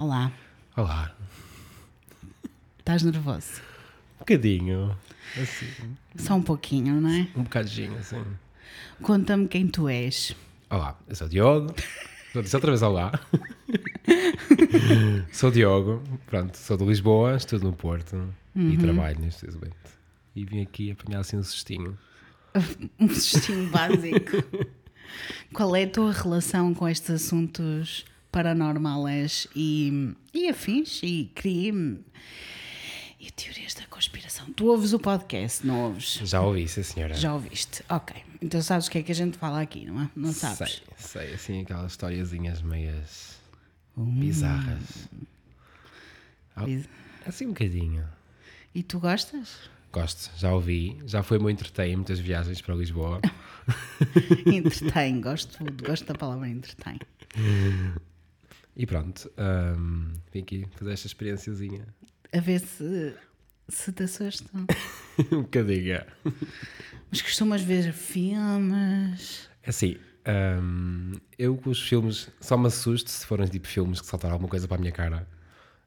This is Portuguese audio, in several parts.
Olá, Olá. estás nervoso? Um bocadinho. Assim, Só um pouquinho, não é? um bocadinho, assim. Conta-me quem tu és. Olá, eu sou o Diogo. Vou dizer outra vez olá. sou o Diogo, pronto, sou de Lisboa, estudo no Porto e trabalho neste momento. E vim aqui apanhar assim um cestinho. Um cestinho básico. Qual é a tua relação com estes assuntos paranormais e, e afins e crime e teorias da conspiração? Tu ouves o podcast, não ouves? Já ouvi, sim senhora. Já ouviste? Ok. Então sabes o que é que a gente fala aqui, não é? Não sabes? Sei, sei, assim aquelas historiazinhas meias bizarras. Ah, Biz- Assim um bocadinho. E tu gostas? Gosto, já ouvi. Já foi muito entretém muitas viagens para Lisboa. Entretém, gosto, gosto da palavra entretém. E pronto, hum, vim aqui fazer esta experienciazinha. A ver se, se te assustam. um bocadinho. Mas costumas ver filmes. É Assim, hum, eu com os filmes só me assusto se forem tipo filmes que saltaram alguma coisa para a minha cara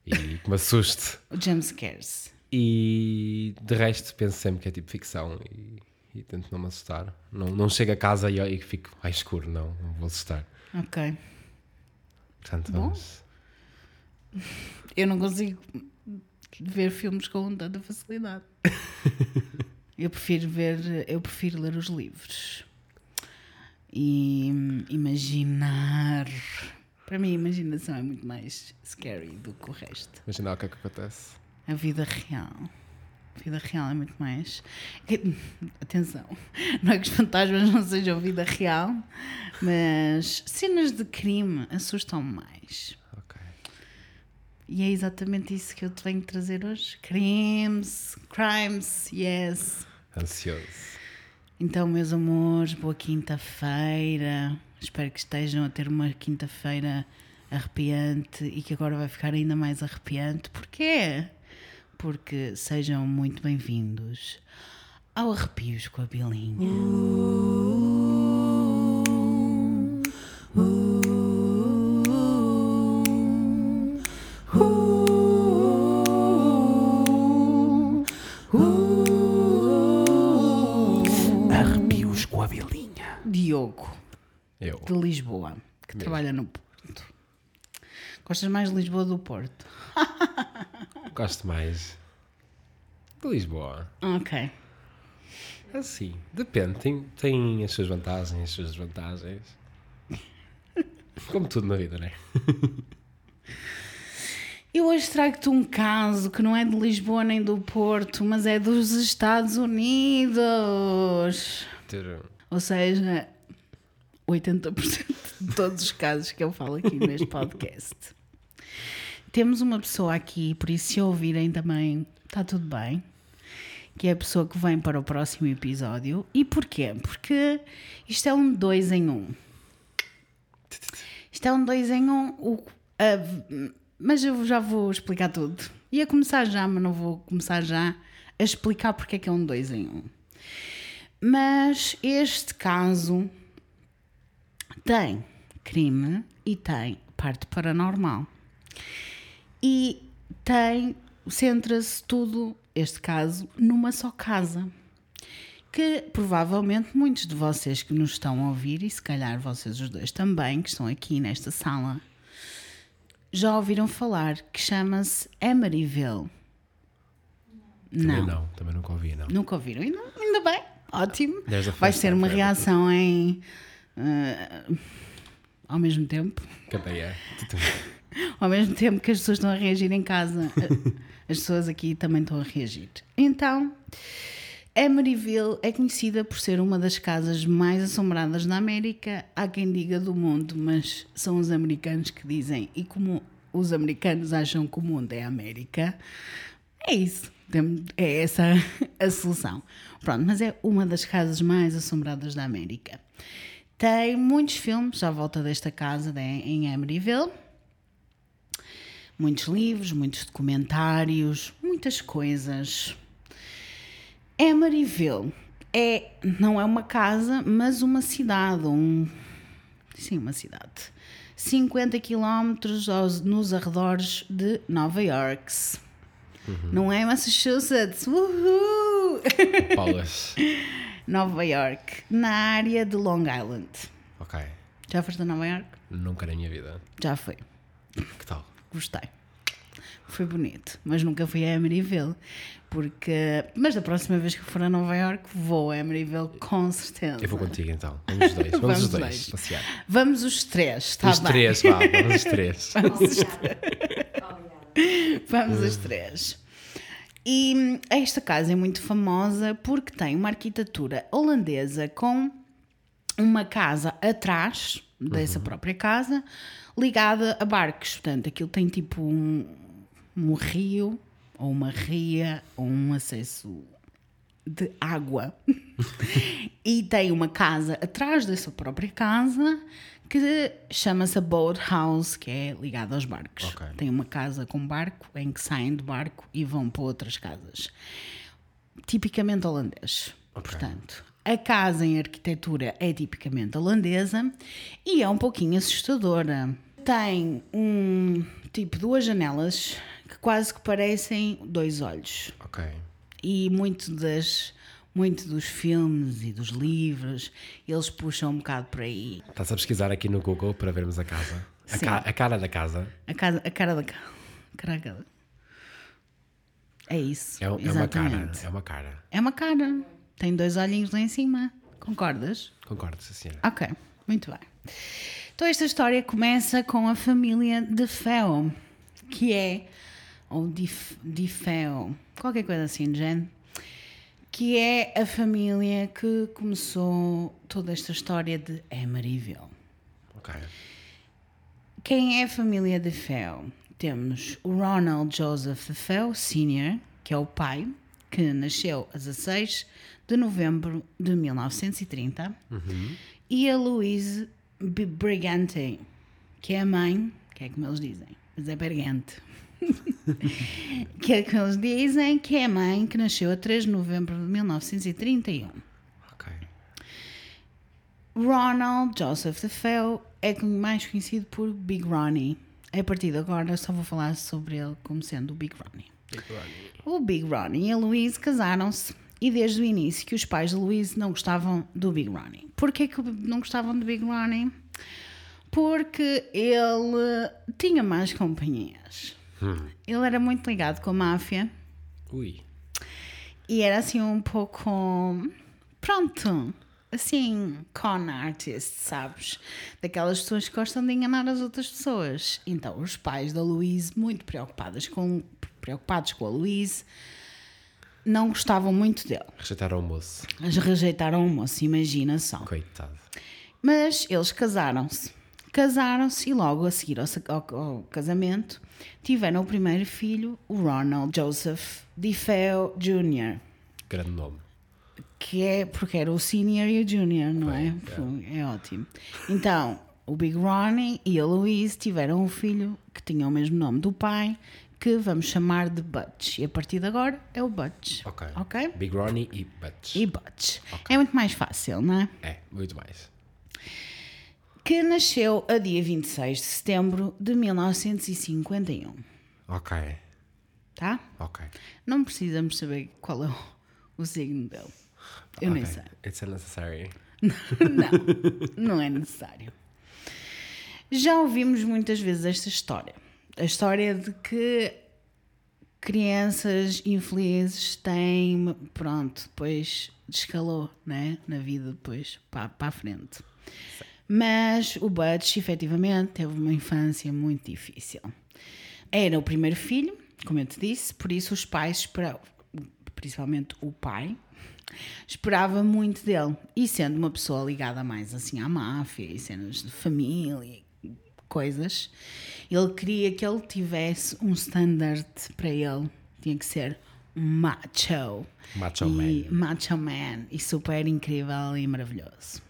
e que me assuste. O jumpscares. E de resto penso sempre que é tipo ficção e, e tento não me assustar. Não, não chego a casa e, e fico, ai escuro, não, não vou assustar. Ok. Portanto, Bom. vamos. Eu não consigo ver filmes com tanta facilidade. eu prefiro ver, eu prefiro ler os livros. E imaginar. Para mim, a imaginação é muito mais scary do que o resto. Imaginar o que é que acontece. A vida real. Vida real é muito mais. Atenção, não é que os fantasmas não sejam vida real, mas cenas de crime assustam mais. Ok. E é exatamente isso que eu te venho trazer hoje. Crimes, crimes, yes. Ansioso. Então, meus amores, boa quinta-feira. Espero que estejam a ter uma quinta-feira arrepiante e que agora vai ficar ainda mais arrepiante. Porquê? Porque sejam muito bem-vindos ao Arrepios com a Bilinha. Arrepios com a bilinha. Diogo, Eu. de Lisboa, que trabalha no Porto. Gostas mais de Lisboa ou do Porto? Gosto mais de Lisboa. Ok. Assim, depende. Tem, tem as suas vantagens, as suas desvantagens. Como tudo na vida, não é? Eu hoje trago-te um caso que não é de Lisboa nem do Porto, mas é dos Estados Unidos. Ou seja, 80% de todos os casos que eu falo aqui neste podcast. Temos uma pessoa aqui, por isso se ouvirem também, está tudo bem. Que é a pessoa que vem para o próximo episódio. E porquê? Porque isto é um dois em um. Isto é um dois em um. O- a- mas eu já vou explicar tudo. Ia começar já, mas não vou começar já a explicar porque é que é um dois em um. Mas este caso tem crime e tem parte paranormal. E tem, centra-se tudo, este caso, numa só casa. Que provavelmente muitos de vocês que nos estão a ouvir, e se calhar vocês os dois também, que estão aqui nesta sala, já ouviram falar que chama-se Emeryville. Também não, também nunca ouvi, não. Nunca ouviram? Ainda, ainda bem, ótimo. Vai ser uma for reação em. eh, ao mesmo tempo. É. Ao mesmo tempo que as pessoas estão a reagir em casa, as pessoas aqui também estão a reagir. Então, Emeryville é conhecida por ser uma das casas mais assombradas da América. Há quem diga do mundo, mas são os americanos que dizem. E como os americanos acham que o mundo é a América, é isso. É essa a solução. Pronto, mas é uma das casas mais assombradas da América. Tem muitos filmes à volta desta casa de- em Emeryville. Muitos livros, muitos documentários, muitas coisas. Emeryville é, não é uma casa, mas uma cidade. Um, sim, uma cidade. 50 km aos, nos arredores de Nova York. Não é Massachusetts. Uhul! Paulas. Nova York, na área de Long Island. Ok. Já foste a Nova York? Nunca na minha vida. Já foi. Que tal? Gostei. Foi bonito, mas nunca fui a Emeryville. Porque. Mas da próxima vez que for a Nova York, vou a Emeryville com certeza. Eu vou contigo então. Vamos os dois. Vamos, Vamos os dois. dois. Passear. Vamos os três, está os bem? três, vá. Vamos os três. Vamos os Vamos os três. E hum, esta casa é muito famosa porque tem uma arquitetura holandesa com uma casa atrás dessa própria casa ligada a barcos. Portanto, aquilo tem tipo um, um rio ou uma ria ou um acesso de água. e tem uma casa atrás dessa própria casa que chama-se Boat House, que é ligada aos barcos. Ok. Tem uma casa com barco em que saem de barco e vão para outras casas. Tipicamente holandês. Portanto, a casa em arquitetura é tipicamente holandesa e é um pouquinho assustadora. Tem um tipo duas janelas que quase que parecem dois olhos Ok. e muito das muito dos filmes e dos livros eles puxam um bocado por aí Estás a pesquisar aqui no Google para vermos a casa. A, Sim. ca- a cara da casa a, casa, a cara da ca- cara é isso é, é uma cara. É uma cara. é uma cara tem dois olhinhos lá em cima concordas Concordo, sim, senhora. Ok, muito bem. Então esta história começa com a família de Feo, que é, ou de, de Feo, qualquer coisa assim de género, que é a família que começou toda esta história de Emeryville. Ok. Quem é a família de Feo? Temos o Ronald Joseph de Feo Sr., que é o pai, que nasceu a 16 de novembro de 1930, e a Louise Brigante, que é a mãe, que é como eles dizem, mas é Bergante. que é como eles dizem, que é a mãe que nasceu a 3 de novembro de 1931. Ok. Ronald Joseph DeFeo é mais conhecido por Big Ronnie. A partir de agora só vou falar sobre ele como sendo o Big Ronnie. O Big Ronnie e a Louise casaram-se e desde o início que os pais de Louise não gostavam do Big Ronnie. Porquê que não gostavam do Big Ronnie? Porque ele tinha mais companhias. Ele era muito ligado com a máfia Ui. e era assim um pouco. Pronto. Assim, con artist, sabes? Daquelas pessoas que gostam de enganar as outras pessoas. Então, os pais da Louise, muito preocupados com, preocupados com a Louise, não gostavam muito dele. Rejeitaram o moço. Eles rejeitaram o moço, imagina só. Coitado. Mas eles casaram-se. Casaram-se e logo a seguir ao, ao- ao casamento tiveram o primeiro filho, o Ronald Joseph DeFeo Jr., Grande nome. que é porque era o senior e o junior, não é? Bem, Foi- É ótimo. Então, o Big Ronnie e a Louise tiveram um filho que tinha o mesmo nome do pai, que vamos chamar de Butch. E a partir de agora é o Butch. Ok. Ok? Big Ronnie e Butch. E Butch. É muito mais fácil, não é? É, muito mais. Que nasceu a dia 26 de setembro de 1951. Ok. Tá? Ok. Não precisamos saber qual é o, o signo dele. Eu nem Ok. sei. It's unnecessary. Não, não é necessário. Já ouvimos muitas vezes esta história. A história de que crianças infelizes têm, pronto, depois descalou, né? Na vida depois, para, a frente. Mas o Butch, efetivamente, teve uma infância muito difícil. Era o primeiro filho, como eu te disse, por isso os pais esperavam, principalmente o pai, esperava muito dele. E sendo uma pessoa ligada mais assim à máfia e cenas de família, coisas, ele queria que ele tivesse um standard para ele. Tinha que ser macho. Macho e, man. Macho man. E super incrível e maravilhoso.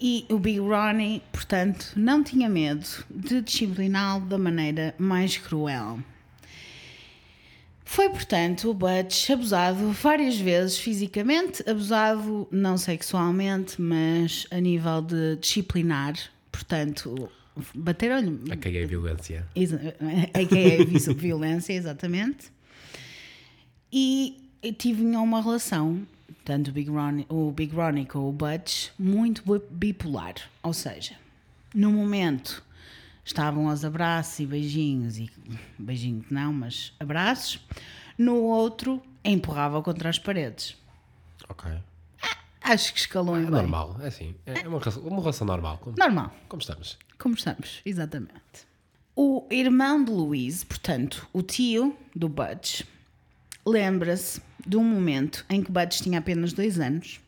E o Big Ronnie, portanto, não tinha medo de discipliná-lo da maneira mais cruel. Foi, portanto, o Butch abusado várias vezes fisicamente, abusado não sexualmente, mas a nível de disciplinar Portanto, bateram-lhe. A que é a violência. A que é vi- violência, exatamente. E tinham uma relação, tanto o Big, Ronnie, o Big Ronnie com o Butch, muito bi- bipolar. Ou seja, no momento estavam aos abraços e beijinhos, e beijinhos não, mas abraços. No outro, empurrava contra as paredes. Ok. Acho que escalou em É bem. normal, é assim. É uma relação, uma relação normal. Como, Normal. como estamos? Como estamos, exatamente. O irmão de Louise, portanto, o tio do Butch, lembra-se de um momento em que Butch tinha apenas dois anos.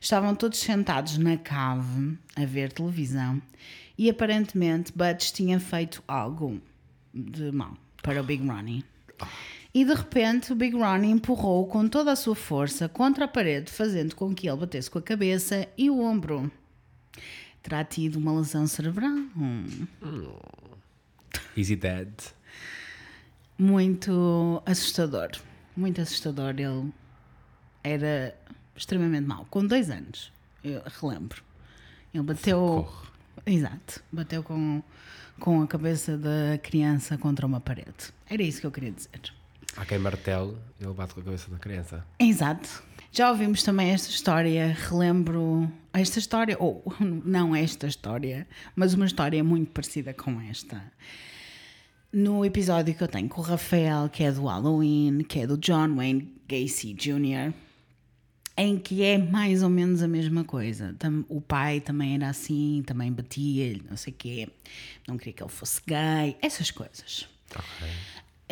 Estavam todos sentados na cave a ver televisão e aparentemente Butch tinha feito algo de mal para o Big Ronnie. E de repente o Big Ronnie empurrou com toda a sua força contra a parede, fazendo com que ele batesse com a cabeça e o ombro terá tido uma lesão cerebral. Hum. Easy Dead. Muito assustador. Muito assustador. Ele era extremamente mau. Com dois anos, eu relembro. Ele bateu. Socorro. Exato. Bateu com, com a cabeça da criança contra uma parede. Era isso que eu queria dizer. Há quem martelo ele bate com a cabeça da criança. Exato. Já ouvimos também esta história, relembro esta história, ou não esta história, mas uma história muito parecida com esta. No episódio que eu tenho com o Rafael, que é do Halloween, que é do John Wayne Gacy Jr., em que é mais ou menos a mesma coisa. O pai também era assim, também batia-lhe, não sei o quê, não queria que ele fosse gay, essas coisas.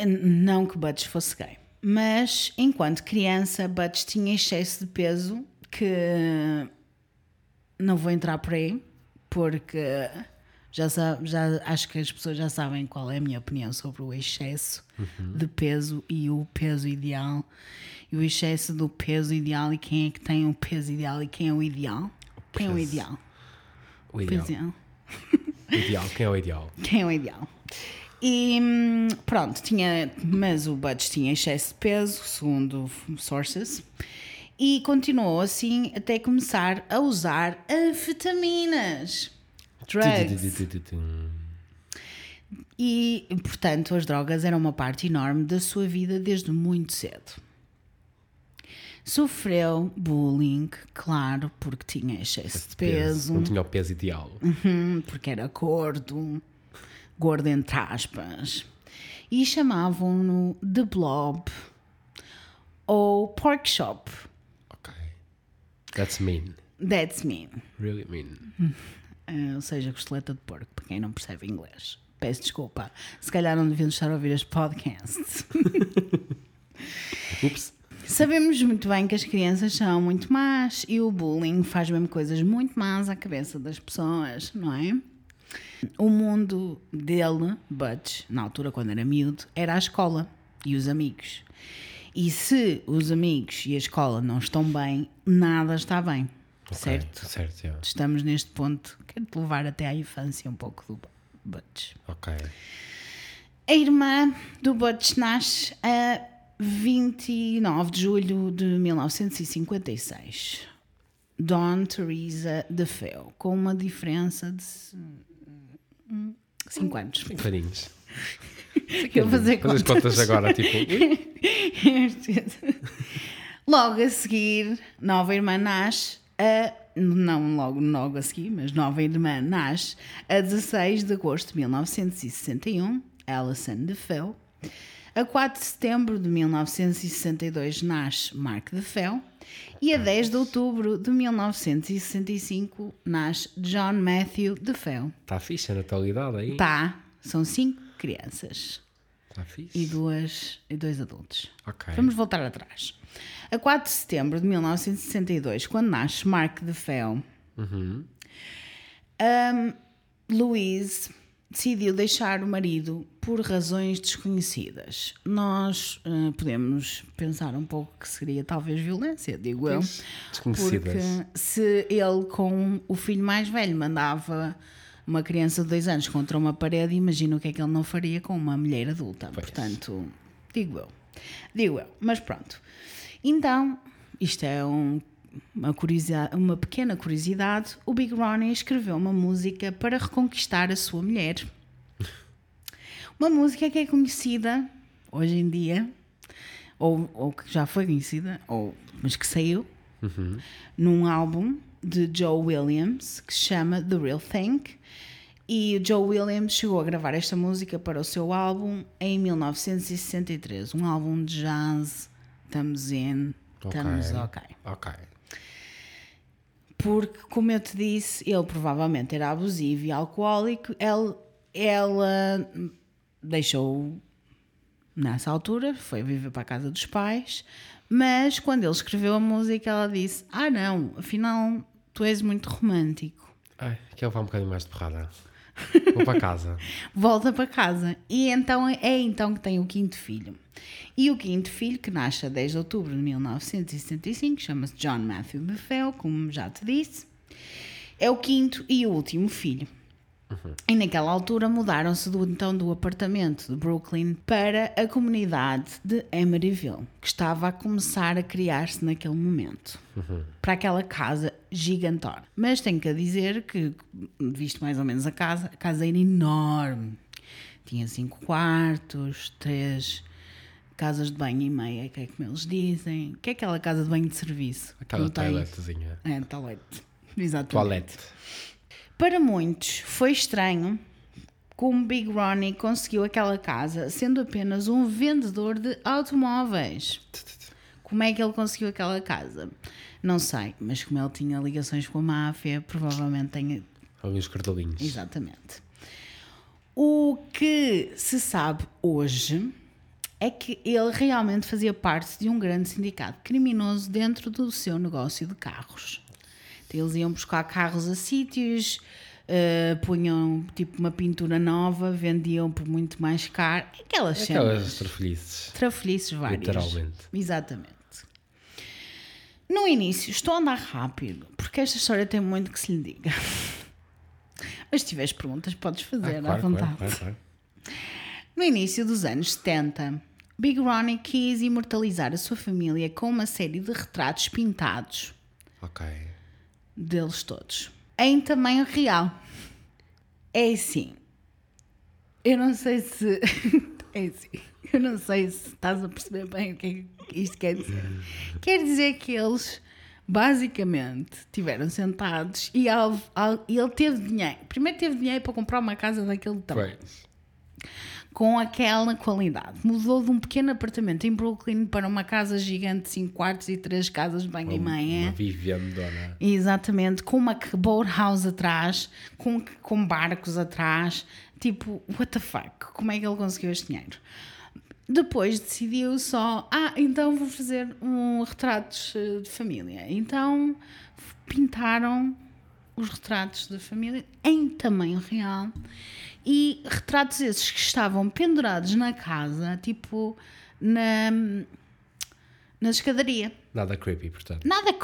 Não que Butch fosse gay. Mas, enquanto criança, Butch tinha excesso de peso que não vou entrar por aí, porque já, sa- já acho que as pessoas já sabem qual é a minha opinião sobre o excesso de peso e o peso ideal. E o excesso do peso ideal e quem é que tem o peso ideal e quem é o ideal. Quem é o ideal? O ideal. Peso ideal. O ideal. Quem é o ideal? Quem é o ideal? E hum, pronto, tinha, mas o Butch tinha excesso de peso, segundo sources, e continuou assim até começar a usar anfetaminas, drugs. E, portanto, as drogas eram uma parte enorme da sua vida desde muito cedo. Sofreu bullying, claro, porque tinha excesso de peso. Não tinha o peso ideal. Hum, porque era gordo, gordo entre aspas, e chamavam-no The Blob ou Pork Shop. Ok. That's mean. That's me. Really mean. Eh, ou seja, costeleta de porco, para quem não percebe inglês. Peço desculpa. Se calhar não deviam estar a ouvir este podcast. Ups. Sabemos muito bem que as crianças são muito más e o bullying faz mesmo coisas muito más à cabeça das pessoas, não é? O mundo dele, Butch, na altura quando era miúdo, era a escola e os amigos. E se os amigos e a escola não estão bem, nada está bem, certo? Ok, Certo, yeah. Estamos neste ponto, quero-te levar até à infância um pouco do Butch. Ok. A irmã do Butch nasce a 29 de julho de 1956. Dawn Teresa DeFeo, com uma diferença de 5 anos. Cinco aninhos. Eu vou fazer Faz as contas agora, tipo. Logo a seguir, nova irmã nasce a. Não logo, logo a seguir, mas nova irmã nasce a 16 de agosto de 1961, Alison DeFeo. A 4 de setembro de 1962 nasce Mark DeFeo. E a 10 de outubro de 1965 nasce John Matthew DeFeo. Está fixe a natalidade aí. Tá, são cinco crianças Está fixe. e, duas, e dois adultos. Ok. Vamos voltar atrás. A 4 de setembro de 1962, quando nasce Mark DeFeo, Uhum. um, Louise decidiu deixar o marido por razões desconhecidas. Nós uh, podemos pensar um pouco que seria talvez violência, digo eu. Desconhecidas. Porque se ele com o filho mais velho mandava uma criança de dois anos contra uma parede, imagina o que é que ele não faria com uma mulher adulta. Portanto, digo eu. Digo eu. Mas pronto. Então, isto é um, uma, uma pequena curiosidade, o Big Ronnie escreveu uma música para reconquistar a sua mulher. Uma música que é conhecida hoje em dia, ou, ou que já foi conhecida, ou, mas que saiu num álbum de Joe Williams que se chama The Real Thing. E o Joe Williams chegou a gravar esta música para o seu álbum em 1963. Um álbum de jazz. Estamos in. Estamos ok. Ok. Porque, como eu te disse, ele provavelmente era abusivo e alcoólico. Ele, ela deixou nessa altura, foi viver para a casa dos pais. Mas quando ele escreveu a música, ela disse: Ah, não, afinal tu és muito romântico. Ai, quero levar um bocadinho mais de porrada. Vou para casa. Volta para casa. E então é então que tem o quinto filho. E o quinto filho, que nasce a 10 de outubro de 1975, chama-se John Matthew Bethel, como já te disse, é o quinto e último filho. E naquela altura mudaram-se do, então do apartamento de Brooklyn para a comunidade de Emeryville, que estava a começar a criar-se naquele momento. Para aquela casa gigantona. Mas tenho que dizer que, visto mais ou menos a casa, a casa era enorme. Tinha cinco quartos, três casas de banho e meia, que é como eles dizem. Que é aquela casa de banho de serviço? Aquela toiletezinha. É, toilette. Exatamente. Toalete. Para muitos foi estranho como Big Ronnie conseguiu aquela casa sendo apenas um vendedor de automóveis. Como é que ele conseguiu aquela casa? Não sei, mas como ele tinha ligações com a máfia, provavelmente tem. Alguns cartelinhos. Exatamente. O que se sabe hoje é que ele realmente fazia parte de um grande sindicato criminoso dentro do seu negócio de carros. Então, eles iam buscar carros a sítios, eh, punham tipo uma pintura nova, vendiam por muito mais caro. Aquelas cenas. Aquelas trafolhices. Trafolhices várias. Literalmente. Exatamente. No início, estou a andar rápido, porque esta história tem muito que se lhe diga. Mas se tiveres perguntas, podes fazer Ah, à claro, vontade. claro, claro, claro. No início dos anos 70, Big Ronnie quis imortalizar a sua família com uma série de retratos pintados Ok. deles todos, em tamanho real. É assim. Eu não sei se. É assim. Eu não sei se estás a perceber bem o que é que isto quer dizer. Quer dizer que eles, basicamente, estiveram sentados e, ao- ao- e ele teve dinheiro. Primeiro teve dinheiro para comprar uma casa daquele tamanho Pois. com aquela qualidade. Mudou de um pequeno apartamento em Brooklyn para uma casa gigante de 5 quartos e 3 casas de banho e Uma meia. vivendona. Exatamente, com uma boathouse atrás, com, com barcos atrás. Tipo, what the fuck? Como é que ele conseguiu este dinheiro? Depois decidiu só, ah, então vou fazer um retratos eh, de família. Então pintaram os retratos da família em tamanho real e retratos esses que estavam pendurados na casa, tipo na, na escadaria. Nada creepy, portanto. Nada,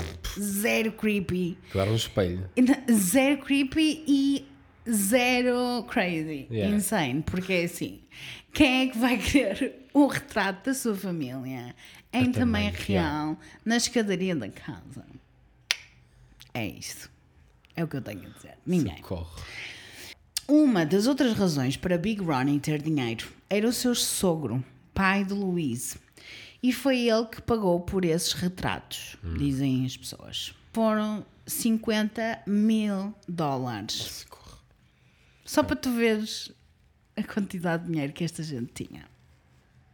zero creepy. Era um espelho. Zero creepy e zero crazy. Yeah. Insane. Porque é assim: quem é que vai querer um retrato da sua família em tamanho real na escadaria da casa? É isso. É o que eu tenho a dizer. Ninguém. Socorro. Uma das outras razões para Big Ronnie ter dinheiro era o seu sogro, pai de Louise. E foi ele que pagou por esses retratos, dizem as pessoas. Foram 50 mil dólares. Socorro. Só para tu veres a quantidade de dinheiro que esta gente tinha.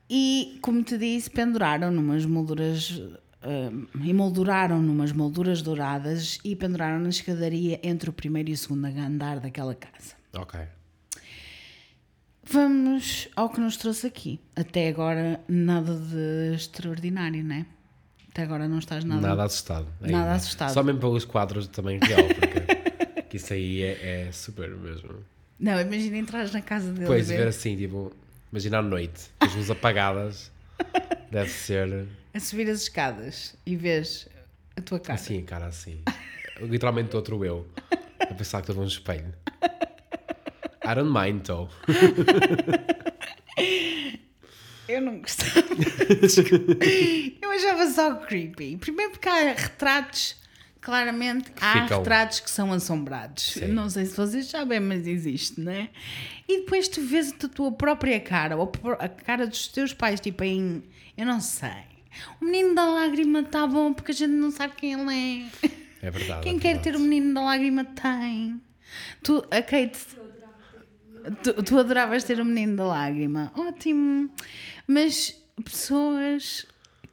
E, como te disse, penduraram numas molduras. ah, emolduraram numas molduras douradas e penduraram na escadaria entre o primeiro e o segundo andar daquela casa. Ok. Vamos ao que nos trouxe aqui. Até agora, nada de extraordinário, não é? Até agora não estás nada. Nada assustado. Nada ainda. assustado. Só mesmo pelos quadros também real, porque que isso aí é, é super mesmo. Não, imagina entrar na casa dele Depois e ver assim, tipo, imagina à noite, com as luzes apagadas, deve ser a subir as escadas e vês a tua cara. assim, cara, assim. Literalmente outro eu, a pensar que estou num espelho. I don't mind, though. Eu não gostava. eu achava só creepy. Primeiro porque há retratos, claramente, há ficam- retratos que são assombrados. Sim. Não sei se vocês sabem, mas existe, não é? E depois tu vês a tua própria cara, ou a cara dos teus pais, tipo em. Eu não sei. O menino da lágrima está bom porque a gente não sabe quem ele é. É verdade. Quem é quer verdade. ter o menino da lágrima tem. Tu, a Kate. Tu, tu adoravas ter o menino da lágrima. Ótimo. Mas pessoas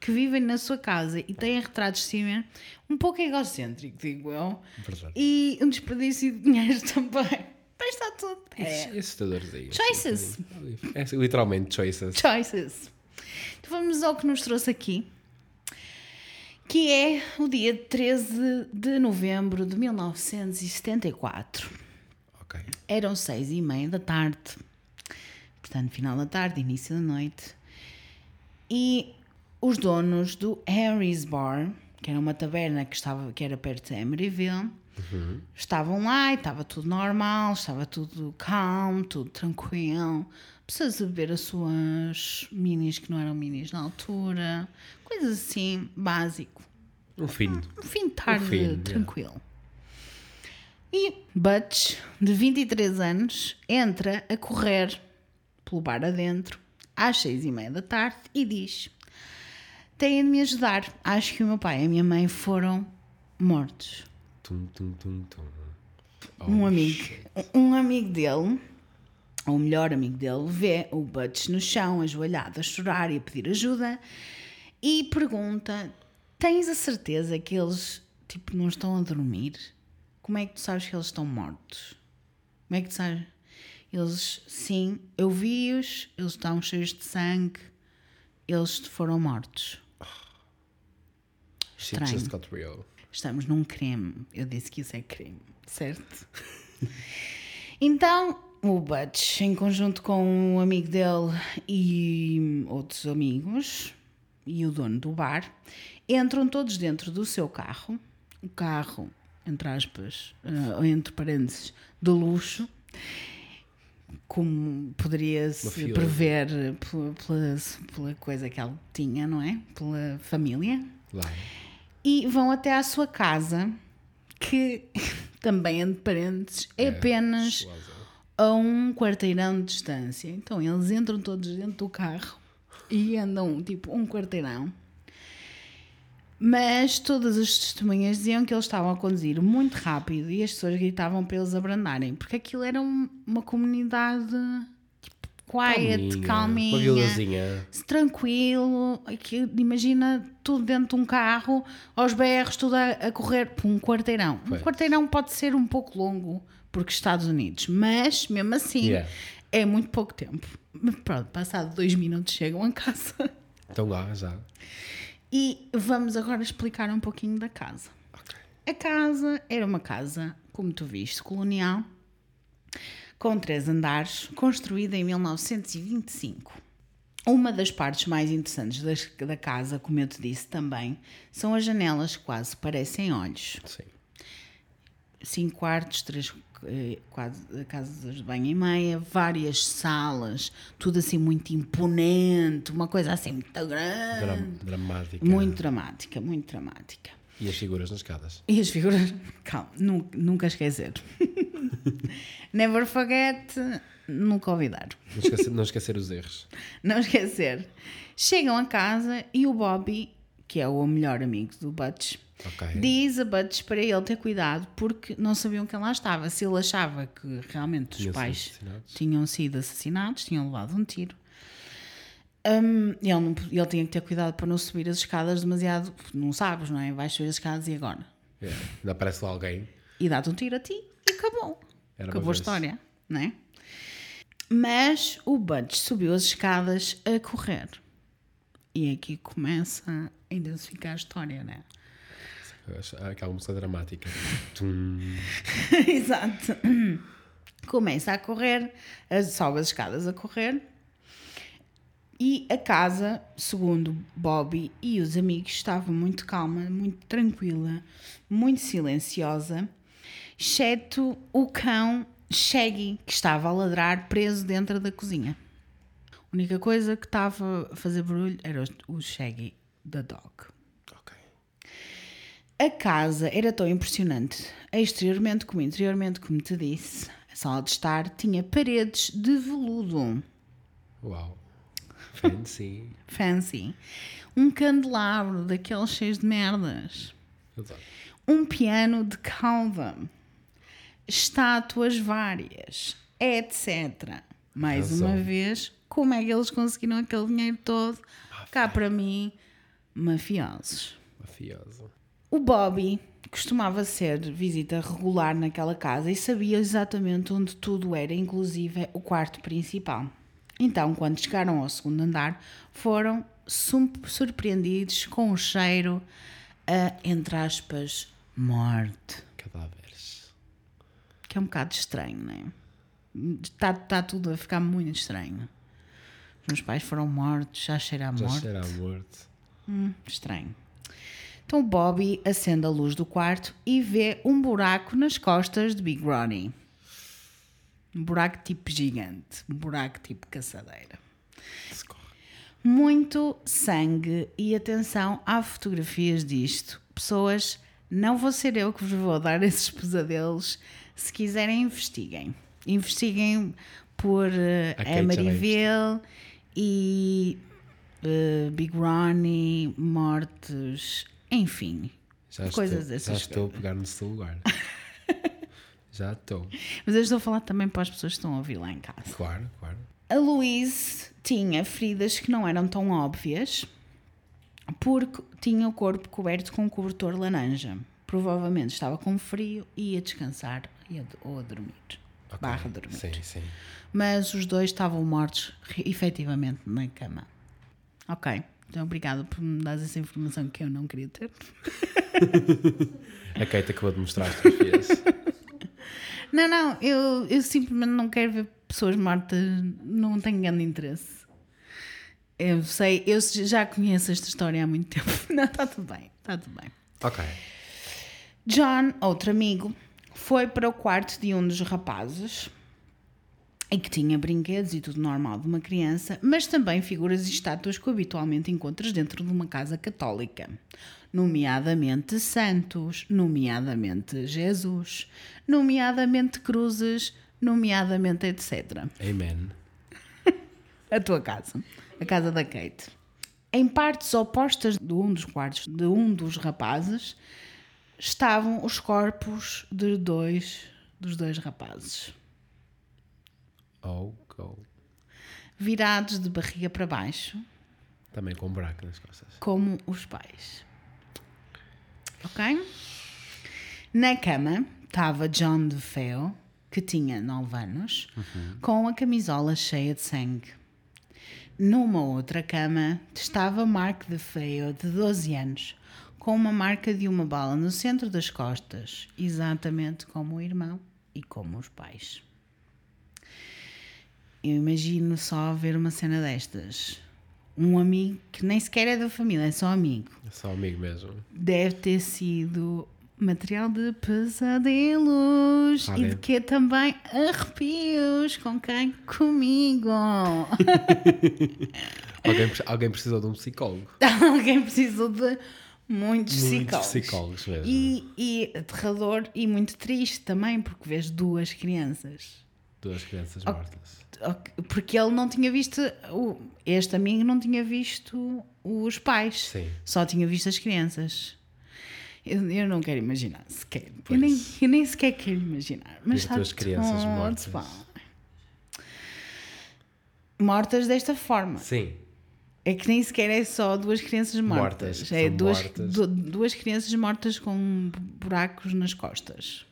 que vivem na sua casa e têm retratos de cima, um pouco egocêntrico, digo eu. Verdade. E um desperdício de dinheiro também. Mas está tudo. É. E assustadores aí. Choices. É literalmente choices. Choices. Então vamos ao que nos trouxe aqui, que é o dia 13 de novembro de 1974. Ok. Eram seis e meia da tarde, portanto, final da tarde, início da noite, e os donos do Harry's Bar, que era uma taberna que, estava, que era perto de Emeryville, estavam lá e estava tudo normal, estava tudo calmo, tudo tranquilo. Pessoas a beber as suas minis que não eram minis na altura, coisas assim, básico. Um fim. Um fim de tarde fim, yeah. tranquilo. E Butch, de 23 anos, entra a correr pelo bar adentro às seis e meia da tarde e diz: Têm de me ajudar. Acho que o meu pai e a minha mãe foram mortos. Tum, tum, tum, tum. Oh, Um amigo, um amigo dele, ou o melhor amigo dele, vê o Butch no chão, ajoelhado, a chorar e a pedir ajuda e pergunta: Tens a certeza que eles tipo, não estão a dormir? Como é que tu sabes que eles estão mortos? Como é que tu sabes? Eles, sim, eu vi-os, eles estavam cheios de sangue, eles foram mortos. Estranho. just got real. Estamos num creme. Eu disse que isso é creme, certo? então, o Butch, em conjunto com um amigo dele e outros amigos, e o dono do bar, entram todos dentro do seu carro. O carro, entre aspas, eh, entre parênteses, de luxo. Como poderia-se prever pela, pela, pela coisa que ele tinha, não é? Pela família Lá. E vão até à sua casa, que também entre parênteses é apenas Suaza. a um quarteirão de distância. Então eles entram todos dentro do carro e andam tipo um quarteirão. Mas todas as testemunhas diziam que eles estavam a conduzir muito rápido e as pessoas gritavam para eles abrandarem, porque aquilo era um- uma comunidade quiet, calminha vilazinha. tranquilo, aqui, imagina tudo dentro de um carro, aos berros, tudo a, a correr por um quarteirão. Um Pois. quarteirão pode ser um pouco longo, porque Estados Unidos, mas mesmo assim Yeah. é muito pouco tempo. Pronto, passado dois minutos chegam a casa. Estão lá já. E vamos agora explicar um pouquinho da casa. Ok. A casa era uma casa, como tu viste, colonial, com três andares, construída em 1925. Uma das partes mais interessantes das- da casa, como eu te disse também, são as janelas que quase parecem olhos. Sim. Cinco quartos, três eh, quase, casas de banho e meia, várias salas, tudo assim muito imponente, uma coisa assim muito grande. Dram- dramática. Muito dramática, muito dramática. E as figuras nas escadas. E as figuras, calma, nu- nunca esquecer. Never forget, nunca olvidar. Não esquecer, não esquecer os erros. Não esquecer. Chegam a casa e o Bobby, que é o melhor amigo do Butch, Ok. diz a Butch para ele ter cuidado porque não sabiam que ele lá estava. Se ele achava que realmente os Tinham sido pais assassinados. tinham sido assassinados, tinham levado um tiro. Hum, ele, não, ele tinha que ter cuidado para não subir as escadas demasiado. Não sabes, não é? Vais subir as escadas e agora? Yeah. Ainda aparece lá alguém. e dá-te um tiro a ti e acabou. Era acabou a história, não é? Mas o Butch subiu as escadas a correr. E aqui começa a intensificar a história, né? Aquela música dramática. Exato. Começa a correr, sobe as escadas a correr. E a casa, segundo Bobby e os amigos, estava muito calma, muito tranquila, muito silenciosa, exceto o cão Shaggy, que estava a ladrar preso dentro da cozinha. A única coisa que estava a fazer barulho era o- Shaggy. the dog. Ok. A casa era tão impressionante, exteriormente como interiormente, como te disse. A sala de estar tinha paredes de veludo. Uau. Fancy. Fancy. Um candelabro daqueles cheios de merdas. Exato. Um piano de cauda. Estátuas várias. Etc. Mais Razão. uma vez, como é que eles conseguiram aquele dinheiro todo? Cá para mim, mafiosos. Mafioso. O Bobby costumava ser visita regular naquela casa e sabia exatamente onde tudo era, inclusive o quarto principal. Então, quando chegaram ao segundo andar, foram surpreendidos com o cheiro a, entre aspas, morte. Cadáveres. Que é um bocado estranho, não é? Está, está tudo a ficar muito estranho. Os meus pais foram mortos, já cheira a Já morte. cheira a morte. Estranho. Então o Bobby acende a luz do quarto e vê um buraco nas costas de Big Ronnie. Um buraco tipo gigante. Um buraco tipo caçadeira. Muito sangue e atenção há fotografias disto. Pessoas, não vou ser eu que vos vou dar esses pesadelos. Se quiserem, investiguem. Investiguem por eh, já vai Emeryville e eh, Big Ronnie, mortes, enfim. Já Coisas estou, dessas Já estou a pegar no seu lugar. já estou. Mas eu estou a falar também para as pessoas que estão a ouvir lá em casa. Claro, claro. A Louise tinha feridas que não eram tão óbvias porque tinha o corpo coberto com um cobertor laranja. Provavelmente estava com frio e ia descansar ia, ou a dormir. Ok. Barra dormir. Sim, sim. Mas os dois estavam mortos efetivamente na cama. Ok. Então obrigada por me dar essa informação que eu não queria ter. A Kate acabou de mostrar as fotografias. Não, não, eu, eu simplesmente não quero ver pessoas mortas, não tenho grande interesse. Eu sei, eu já conheço esta história há muito tempo. Não, está tudo bem, está tudo bem. ok. John, outro amigo, foi para o quarto de um dos rapazes e que tinha brinquedos e tudo normal de uma criança, mas também figuras e estátuas que habitualmente encontras dentro de uma casa católica, nomeadamente santos, nomeadamente Jesus, nomeadamente cruzes, nomeadamente etc. Amen. A tua casa, a casa da Kate. Em partes opostas de um dos quartos de um dos rapazes estavam os corpos de dois dos dois rapazes, Oh, go. virados de barriga para baixo, Também com um buraco nas costas. como os pais. Ok? Na cama estava John DeFeo, que tinha 9 anos, com a camisola cheia de sangue. Numa outra cama estava Mark DeFeo, de 12 anos, com uma marca de uma bala no centro das costas, exatamente como o irmão e como os pais. Eu imagino só ver uma cena destas. Um amigo que nem sequer é da família, é só amigo. É só amigo mesmo. Deve ter sido material de pesadelos e Alguém- de que também arrepios com quem? Comigo. Alguém, alguém precisou de um psicólogo. Alguém precisou de muitos Muitos psicólogos. psicólogos mesmo. E, e aterrador e muito triste também, porque vês duas crianças. Duas crianças mortas. Porque ele não tinha visto, o- este amigo não tinha visto os pais, Sim. só tinha visto as crianças. Eu, eu não quero imaginar sequer. Eu nem, eu nem sequer quero imaginar. Mas está duas crianças mortas. pá. Mortas desta forma. Sim. É que nem sequer é só duas crianças mortas. Mortas, é duas, mortas. du- duas crianças mortas com buracos nas costas.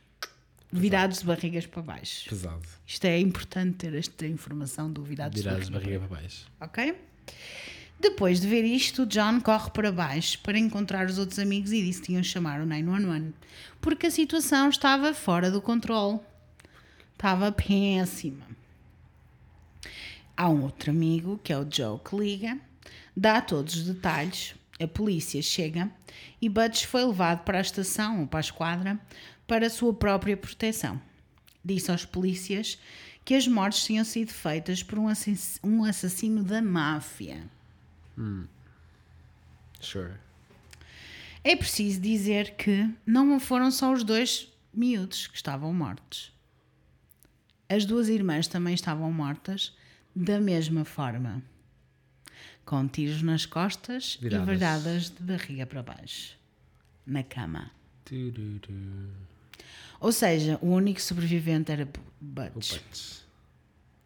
Virados de barrigas para baixo. Pesado. Isto é importante ter esta informação do virados, Virados de barriga para baixo. Ok? Depois de ver isto, John corre para baixo para encontrar os outros amigos e disse que tinham de chamar o 911 porque a situação estava fora do controle. Estava péssima. Há um outro amigo, que é o Joe, que liga, dá todos os detalhes, a polícia chega e Butch foi levado para a estação ou para a esquadra para a sua própria proteção. Disse aos polícias que as mortes tinham sido feitas por um assass- um assassino da máfia. Sure. É preciso dizer que não foram só os dois miúdos que estavam mortos. As duas irmãs também estavam mortas da mesma forma, com tiros nas costas Viradas. e viradas de barriga para baixo, na cama. Tururu. Ou seja, o único sobrevivente era Butch. Butch.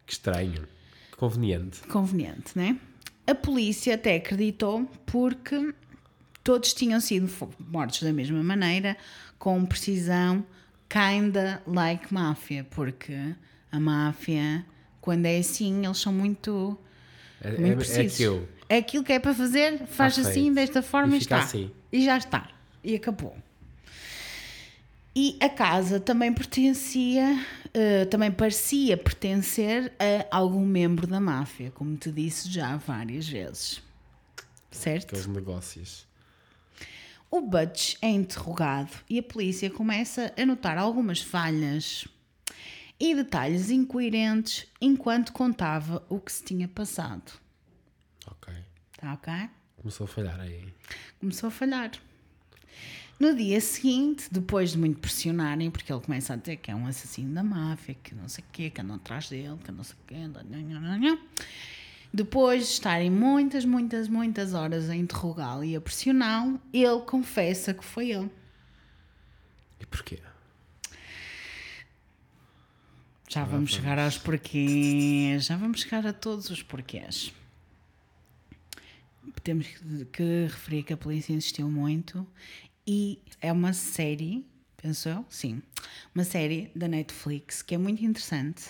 Que estranho. Que conveniente. Conveniente, né? A polícia até acreditou porque todos tinham sido mortos da mesma maneira, com precisão, kinda like máfia, porque a máfia, quando é assim, eles são muito, É, muito é, é precisos. aquilo. É aquilo que é para fazer, faz assim, desta forma E e, está. assim. E já está. E acabou. E a casa também pertencia, eh, também parecia pertencer a algum membro da máfia, como te disse já várias vezes. Certo? Aqueles negócios. O Butch é interrogado e a polícia começa a notar algumas falhas e detalhes incoerentes enquanto contava o que se tinha passado. Ok. Tá ok? Começou a falhar aí. Começou a falhar. No dia seguinte, depois de muito pressionarem, porque ele começa a dizer que é um assassino da máfia, que não sei o quê, que andam atrás dele, que não sei o quê, depois de estarem muitas, muitas, muitas horas a interrogá-lo e a pressioná-lo, ele confessa que foi ele. E porquê? Já vamos chegar aos porquês, já vamos chegar a todos os porquês. Temos que referir que a polícia insistiu muito e é uma série, penso eu, sim, uma série da Netflix que é muito interessante,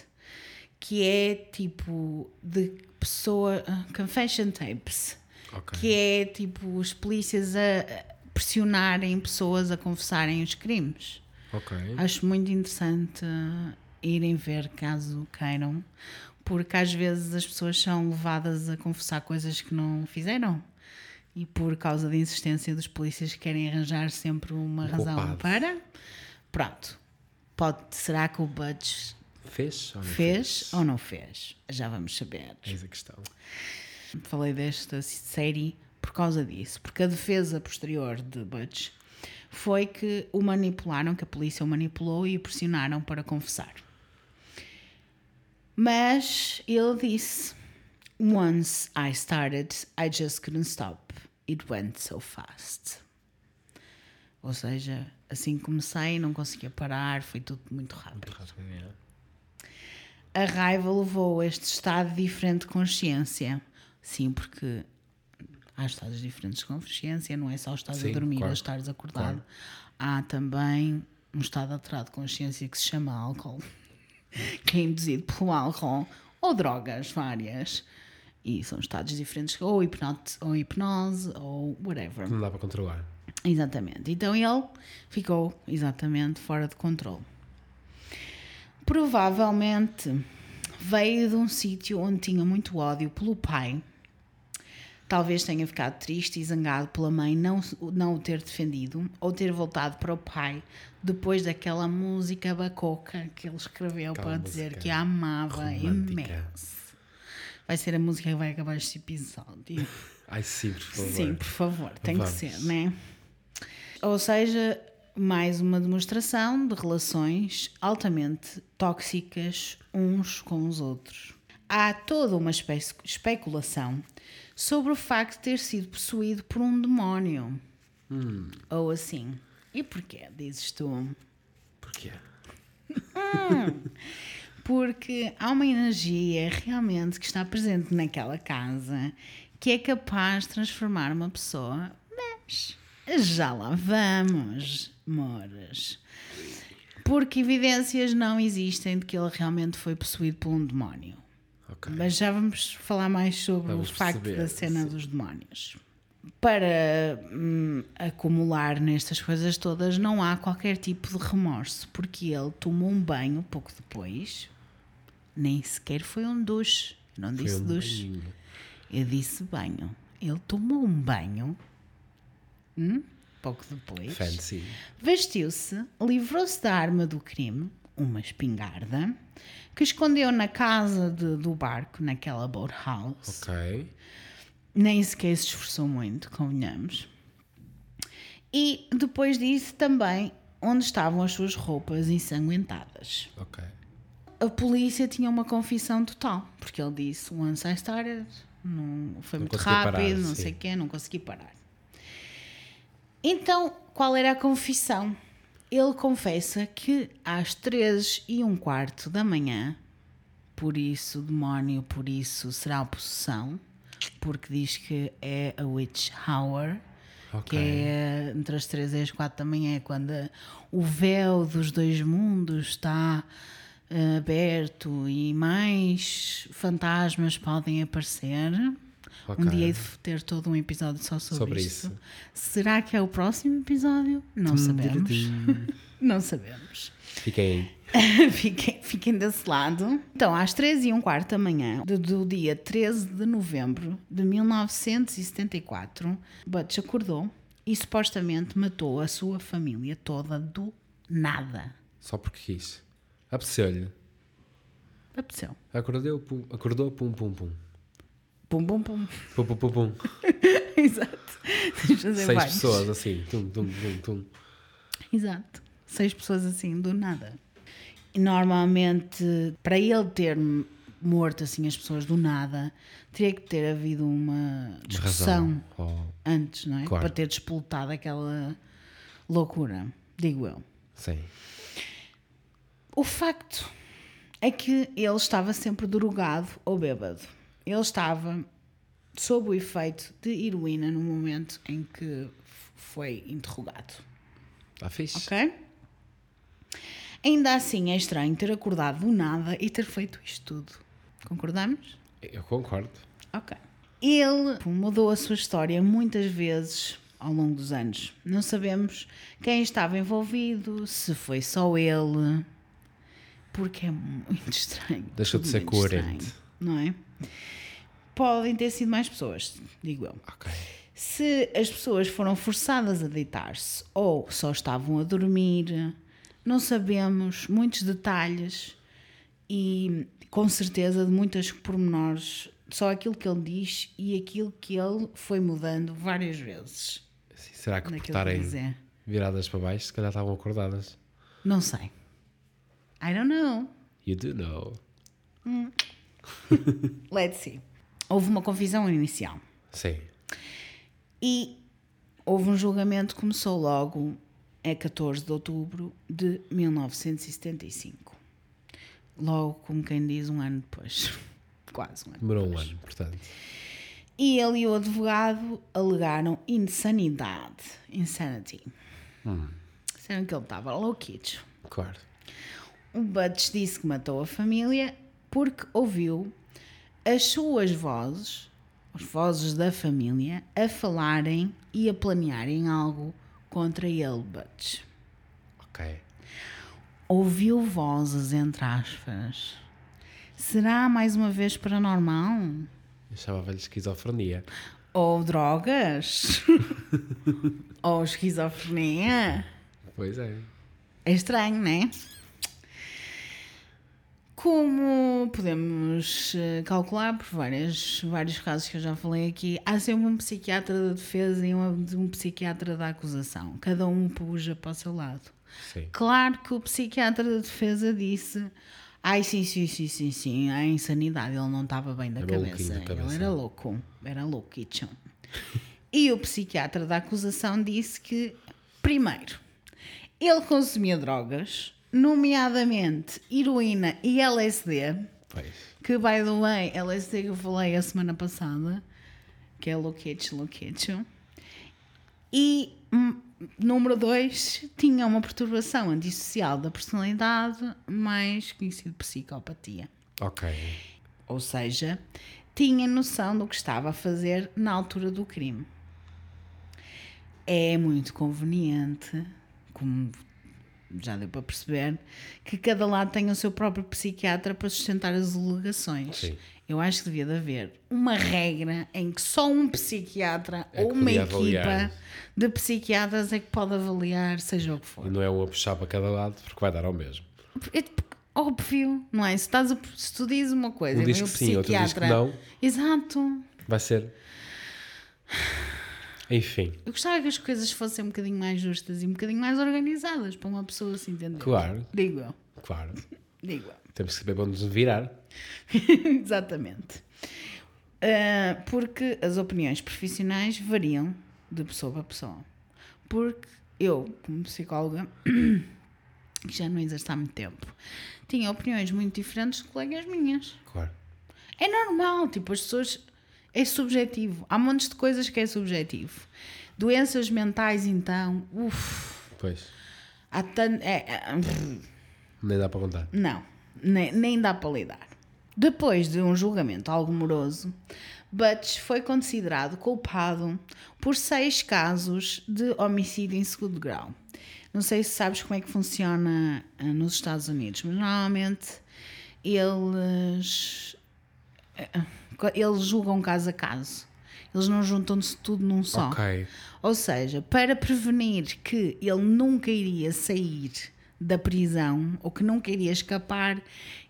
que é tipo de pessoa, ah, confession tapes, Ok. que é tipo os polícias a pressionarem pessoas a confessarem os crimes. Acho muito interessante uh, irem ver caso queiram, porque às vezes as pessoas são levadas a confessar coisas que não fizeram. E por causa da insistência dos polícias que querem arranjar sempre uma Um razão culpado. para. Pronto. Pode, será que o Budge Fez ou não fez ou não fez? Já vamos saber. Eis a questão. Falei desta série por causa disso, porque a defesa posterior de Butch foi que o manipularam, que a polícia o manipulou e o pressionaram para confessar. Mas ele disse: Once I started, I just couldn't stop. It went so fast. Ou seja, assim comecei, não conseguia parar, foi tudo muito rápido. A raiva levou a este estado diferente de consciência. Sim, porque há estados diferentes de consciência, não é só o estado Sim, a dormir claro. ou estares acordado. Claro. Há também um estado alterado de consciência que se chama álcool, que é induzido pelo álcool ou drogas várias. E são estados diferentes, ou hipnose, ou, hipnose, ou whatever. Não dá para controlar. Exatamente. Então ele ficou exatamente fora de controle. Provavelmente veio de um sítio onde tinha muito ódio pelo pai. Talvez tenha ficado triste e zangado pela mãe não, não o ter defendido ou ter voltado para o pai depois daquela música bacoca que ele escreveu Aquela para dizer que a amava imenso. Vai ser a música que vai acabar este episódio. Ai, sim, por favor. Sim, por favor, tem Vamos. que ser, né? Ou seja, mais uma demonstração de relações altamente tóxicas uns com os outros. Há toda uma espe- especulação sobre o facto de ter sido possuído por um demónio. Ou assim. E porquê, dizes tu? Porquê? Porque há uma energia realmente que está presente naquela casa que é capaz de transformar uma pessoa, mas já lá vamos, moras. Porque evidências não existem de que ele realmente foi possuído por um demónio. Ok. Mas já vamos falar mais sobre Vamos o facto perceber, da cena sim. dos demónios. Para hum, acumular nestas coisas todas, não há qualquer tipo de remorso, porque ele tomou um banho pouco depois, nem sequer foi um duche. Não Foi disse um duche, eu disse banho. Ele tomou um banho hum, pouco depois. Fancy. Vestiu-se, livrou-se da arma do crime, uma espingarda, que escondeu na casa de- do barco, naquela boathouse. Ok. nem sequer se esforçou muito, convenhamos. E depois disso também onde estavam as suas roupas ensanguentadas. Ok. A polícia tinha uma confissão total, porque ele disse: Once I started, não, foi Não muito rápido, parar, não sim. sei o quê, não consegui parar. Então, qual era a confissão? Ele confessa que às 3 e um quarto da manhã, por isso demónio, por isso será a possessão, porque diz que é a witch hour, que Ok. é entre as 3 e as 4 da manhã, é quando o véu dos dois mundos está aberto e mais fantasmas podem aparecer. Ok. Um dia hei de ter todo um episódio só sobre, Sobre isto. isso. Será que é o próximo episódio? Não sabemos. Não sabemos. Fiquem fiquem, fiquem desse lado. Então, às 13 e um quarto da manhã do, do dia 13 de novembro de 1974, Butch acordou e supostamente matou a sua família toda do nada. só porque quis. Apeteceu-lhe. Apeteceu. Acordou, pum, acordou, pum, pum, pum. Pum, pum, pum. Pum, pum, pum, pum. Exato. Seis pessoas assim. Tum, tum, tum, tum. Exato. Seis pessoas assim, do nada. E normalmente, para ele ter morto assim as pessoas do nada, teria que ter havido uma discussão. Oh, antes, não é? Claro. Para ter despoltado aquela loucura, digo eu. sim. O facto é que ele estava sempre drogado ou bêbado. Ele estava sob o efeito de heroína no momento em que foi interrogado. Está fixe. Ok? Ainda assim é estranho ter acordado do nada e ter feito isto tudo. Concordamos? Eu concordo. Ok. Ele mudou a sua história muitas vezes ao longo dos anos. Não sabemos quem estava envolvido, se foi só ele, porque é muito estranho. Deixou de ser coerente. estranho, não é? Podem ter sido mais pessoas, digo eu. Ok. Se as pessoas foram forçadas a deitar-se ou só estavam a dormir, não sabemos muitos detalhes e com certeza de muitas pormenores, só aquilo que ele diz e aquilo que ele foi mudando várias vezes. Sim, será que por estarem viradas para baixo, se calhar estavam acordadas? Não sei. I don't know. You do know. Let's see. Houve uma confusão inicial. Sim. E houve um julgamento que começou logo a 14 de outubro de 1975. Logo, como quem diz, um ano depois. Quase um ano. Demorou um depois. ano, portanto. E ele e o advogado alegaram insanidade. Insanity. Disseram que ele estava louquito. Claro. O Butch disse que matou a família porque ouviu as suas vozes, as vozes da família, a falarem e a planearem algo contra ele, Butch. Ok. Ouviu vozes, entre aspas. Será mais uma vez paranormal? Eu chamava-lhe esquizofrenia. Ou drogas? Ou esquizofrenia? Pois é. É estranho, não é? Como podemos eh, calcular por várias, vários casos que eu já falei aqui, há sempre um psiquiatra da defesa e um, um psiquiatra da acusação. Cada um puxa para o seu lado. Sim. Claro que o psiquiatra da defesa disse: Ai, sim, sim, sim, sim, sim, a insanidade, ele não estava bem da cabeça. da cabeça. Ele era louco, era louco. e o psiquiatra da acusação disse que, primeiro, ele consumia drogas, nomeadamente heroína e LSD, Pois. que, by the way, LSD que eu falei a semana passada, que é Loquete Loquete. E, hum, número dois, tinha uma perturbação antissocial da personalidade, mais conhecido psicopatia. Ok. Ou seja, tinha noção do que estava a fazer na altura do crime. É muito conveniente, como já deu para perceber, que cada lado tenha o seu próprio psiquiatra para sustentar as alegações. Sim. Eu acho que devia de haver uma regra em que só um psiquiatra É ou uma equipa avaliar. de psiquiatras é que pode avaliar, seja o que for. E não é um a puxar para cada lado, porque vai dar ao mesmo. É óbvio, não é? Se, estás a- se tu dizes uma coisa Um e diz o que sim, outro diz que não. Exato. Vai ser. Enfim, Eu gostava que as coisas fossem um bocadinho mais justas e um bocadinho mais organizadas para uma pessoa se entender. claro, Digo eu. claro. Digo eu. Temos que saber para onde nos virar. Exatamente. Ah, porque as opiniões profissionais variam de pessoa para pessoa. Porque eu, como psicóloga, que já não exerço há muito tempo, tinha opiniões muito diferentes de colegas minhas. Claro. É normal, tipo, as pessoas. É subjetivo. Há montes de coisas que é subjetivo. Doenças mentais, então. Uf, Pois. há tanto. É, é, Nem dá para contar. não, nem, nem dá para lidar. Depois de um julgamento algo moroso, Butch foi considerado culpado por seis casos de homicídio em segundo grau. Não sei se sabes como é que funciona ah, nos Estados Unidos, mas normalmente eles, ah, eles julgam caso a caso. Eles não juntam-se tudo num só. Ok. Ou seja, para prevenir que ele nunca iria sair da prisão ou que nunca iria escapar,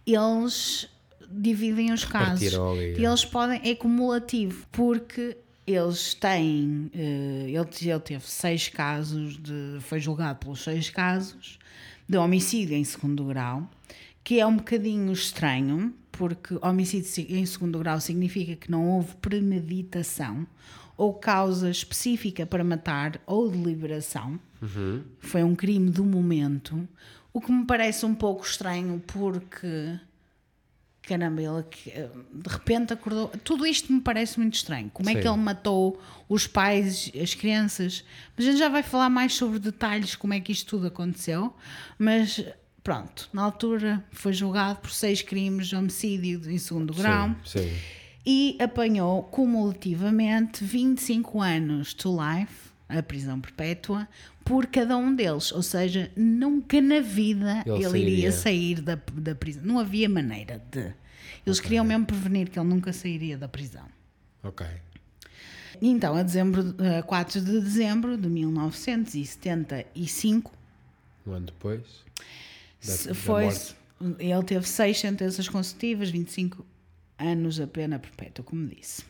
eles dividem os casos. Ali, E é. eles podem, é cumulativo, porque eles têm, eh, ele, ele teve seis casos, de, foi julgado pelos seis casos de homicídio em segundo grau, que é um bocadinho estranho, porque homicídio em segundo grau significa que não houve premeditação ou causa específica para matar ou deliberação. Foi um crime do momento, o que me parece um pouco estranho porque caramba, ele eh, de repente acordou. Tudo isto me parece muito estranho. Como é Sim. que ele matou os pais, as crianças? Mas a gente já vai falar mais sobre detalhes, como é que isto tudo aconteceu. Mas pronto, na altura foi julgado por seis crimes de homicídio em segundo grau Sim, sim. e apanhou cumulativamente 25 anos to life, a prisão perpétua, por cada um deles. Ou seja, nunca na vida Ele ele, iria sair da, da prisão. Não havia maneira de. Eles queriam mesmo prevenir que ele nunca sairia da prisão. Ok. Então, a, dezembro, a 4 de dezembro de 1975, Um ano depois. Da, se da foi, morte. ele teve seis sentenças consecutivas, 25 anos a pena perpétua, como disse.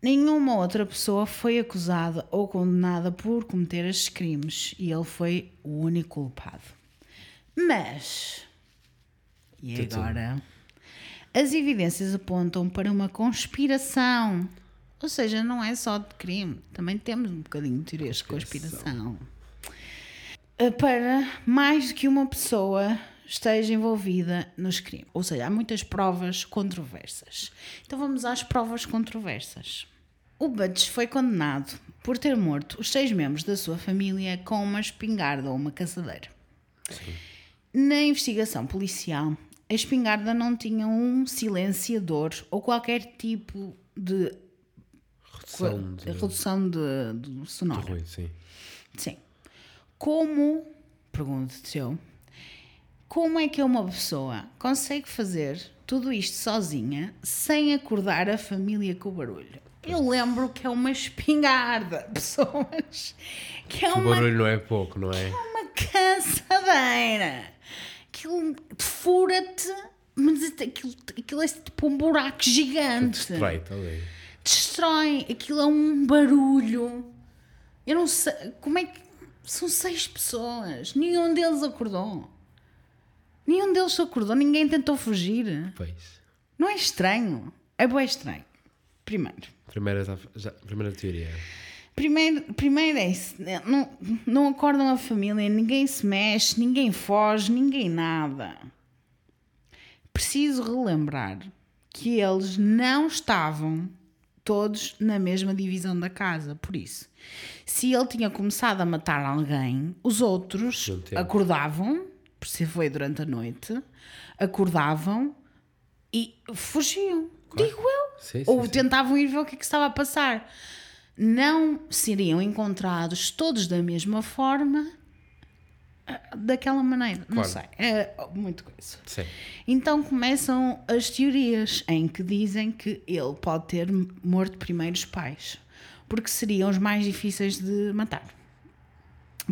Nenhuma outra pessoa foi acusada ou condenada por cometer estes crimes e ele foi o único culpado. Mas, e agora? As evidências apontam para uma conspiração. Ou seja, não é só de crime, também temos um bocadinho de teorias de conspiração. Uh, Para mais do que uma pessoa esteja envolvida nos crimes. Ou seja, há muitas provas controversas. Então vamos às provas controversas. O Butch foi condenado por ter morto os seis membros da sua família com uma espingarda ou uma caçadeira. Na investigação policial, a espingarda não tinha um silenciador ou qualquer tipo de Redução de, de redução de, de sonoro. ruim, sim. Sim. Como, pergunto-te eu, como é que uma pessoa consegue fazer tudo isto sozinha sem acordar a família com o barulho? Eu lembro que é uma espingarda, pessoas. Que é O uma, barulho não é pouco, não é? uma caçadeira. Aquilo fura-te, mas aquilo, aquilo é tipo um buraco gigante Straight, ali. destrói. Aquilo é um barulho. Eu não sei. Como é que. São seis pessoas. Nenhum deles acordou. Nenhum deles acordou. Ninguém tentou fugir. Pois. Não é estranho? É bem estranho. Primeiro. Primeira, já- primeira teoria. Primeiro, primeiro é isso. Não, não acordam a família. Ninguém se mexe. Ninguém foge. Ninguém nada. Preciso relembrar que eles não estavam todos na mesma divisão da casa. Por isso, se ele tinha começado a matar alguém, os outros Não acordavam, por se foi durante a noite, acordavam e fugiam. Digo eu. Sim, Ou sim. tentavam ir ver o que é que estava a passar. Não seriam encontrados todos da mesma forma, ah, daquela maneira. Não Claro. sei. É muito coisa. Sim. Então começam as teorias em que dizem que ele pode ter morto primeiro os pais, porque seriam os mais difíceis de matar.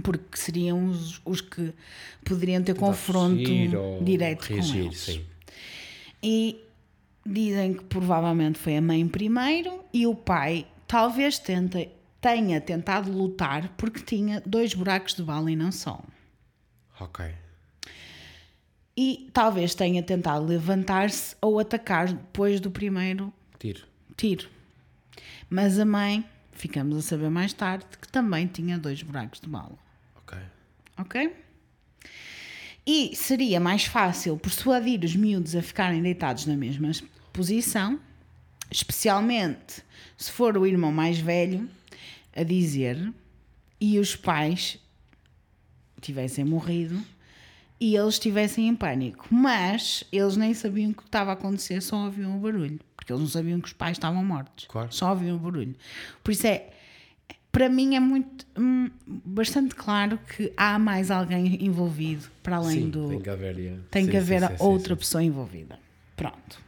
Porque seriam os, os que poderiam ter confronto direto com reagir, eles. sim. E dizem que provavelmente foi a mãe primeiro e o pai talvez tenta, tenha tentado lutar porque tinha dois buracos de bala e não só. Ok. E talvez tenha tentado levantar-se ou atacar depois do primeiro Tiro. tiro. Mas a mãe, ficamos a saber mais tarde, que também tinha dois buracos de bala. Ok. Ok? E seria mais fácil persuadir os miúdos a ficarem deitados na mesma posição, especialmente se for o irmão mais velho a dizer e os pais tivessem morrido e eles estivessem em pânico. Mas eles nem sabiam o que estava a acontecer, só ouviam o barulho. Porque eles não sabiam que os pais estavam mortos. Claro. Só ouviam o barulho. Por isso é, para mim é muito hum, bastante claro que há mais alguém envolvido para além sim, do tem que haver. yeah. tem Sim, que haver sim, outra pessoa envolvida. Pronto.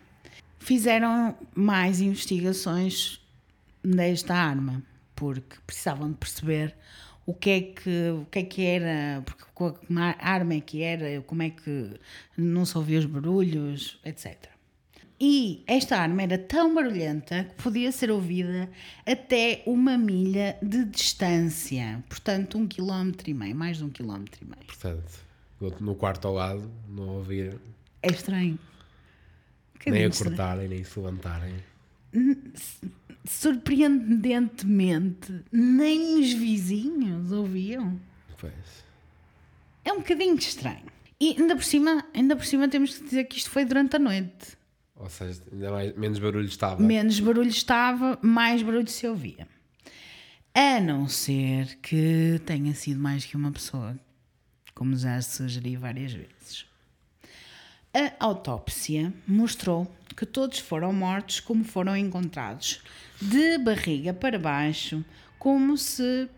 Fizeram mais investigações desta arma, porque precisavam de perceber o que é que, o que, é que era, porque qual a arma é que era, como é que não se ouvia os barulhos, etc. E esta arma era tão barulhenta que podia ser ouvida até uma milha de distância, portanto, um quilómetro e meio, mais de um quilómetro e meio. Portanto, no- quarto ao lado, não ouvir É estranho. Um nem bocadinho estranho. acordar nem se levantarem. surpreendentemente, nem os vizinhos ouviam. Pois. É um bocadinho estranho. E ainda por cima, ainda por cima temos que dizer que isto foi durante a noite. Ou seja, ainda mais, menos barulho estava. Menos barulho estava, mais barulho se ouvia. A não ser que tenha sido mais que uma pessoa, como já sugeri várias vezes. A autópsia mostrou que todos foram mortos como foram encontrados, de barriga para baixo, como se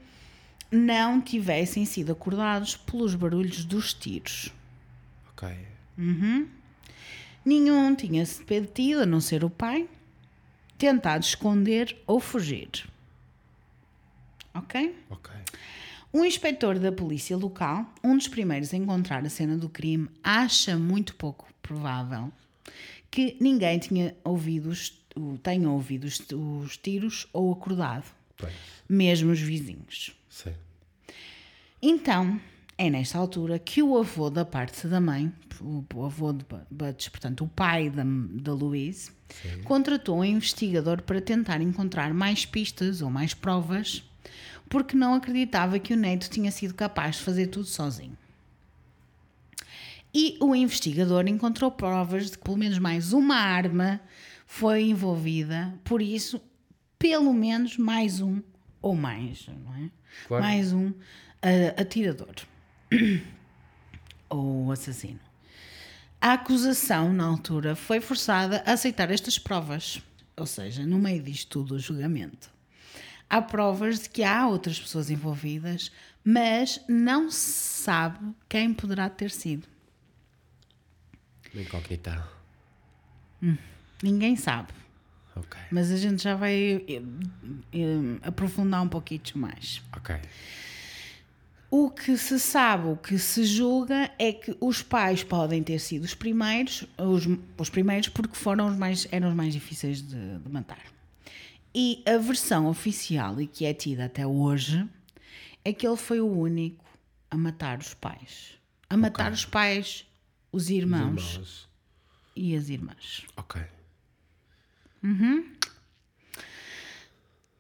não tivessem sido acordados pelos barulhos dos tiros. Ok. Nenhum tinha-se detido, a não ser o pai, tentado esconder ou fugir. Ok? Ok. Um inspetor da polícia local, um dos primeiros a encontrar a cena do crime, acha muito pouco provável que ninguém tinha ouvido os, tenha ouvido os, os tiros ou acordado, Pois. mesmo os vizinhos. Sim. Então, é nesta altura que o avô da parte da mãe, o, avô de Bu- Butch, portanto o pai da, da Louise, contratou um investigador para tentar encontrar mais pistas ou mais provas, porque não acreditava que o neto tinha sido capaz de fazer tudo sozinho. E o investigador encontrou provas de que pelo menos mais uma arma foi envolvida, por isso, pelo menos mais um ou mais, não é? Claro. Mais um ah, atirador ou assassino. A acusação, na altura, foi forçada a aceitar estas provas, ou seja, no meio disto tudo, o julgamento. Há provas de que há outras pessoas envolvidas, mas não se sabe quem poderá ter sido. Incógnita. Ninguém sabe. Ok. Mas a gente já vai eh, eh, aprofundar um pouquinho mais. Ok. O que se sabe, o que se julga é que os pais podem ter sido os primeiros, os, os primeiros porque foram os mais, eram os mais difíceis de, de matar. E a versão oficial e que é tida até hoje é que ele foi o único a matar os pais. A matar os pais, os irmãos, Irmãos. e as irmãs. Ok.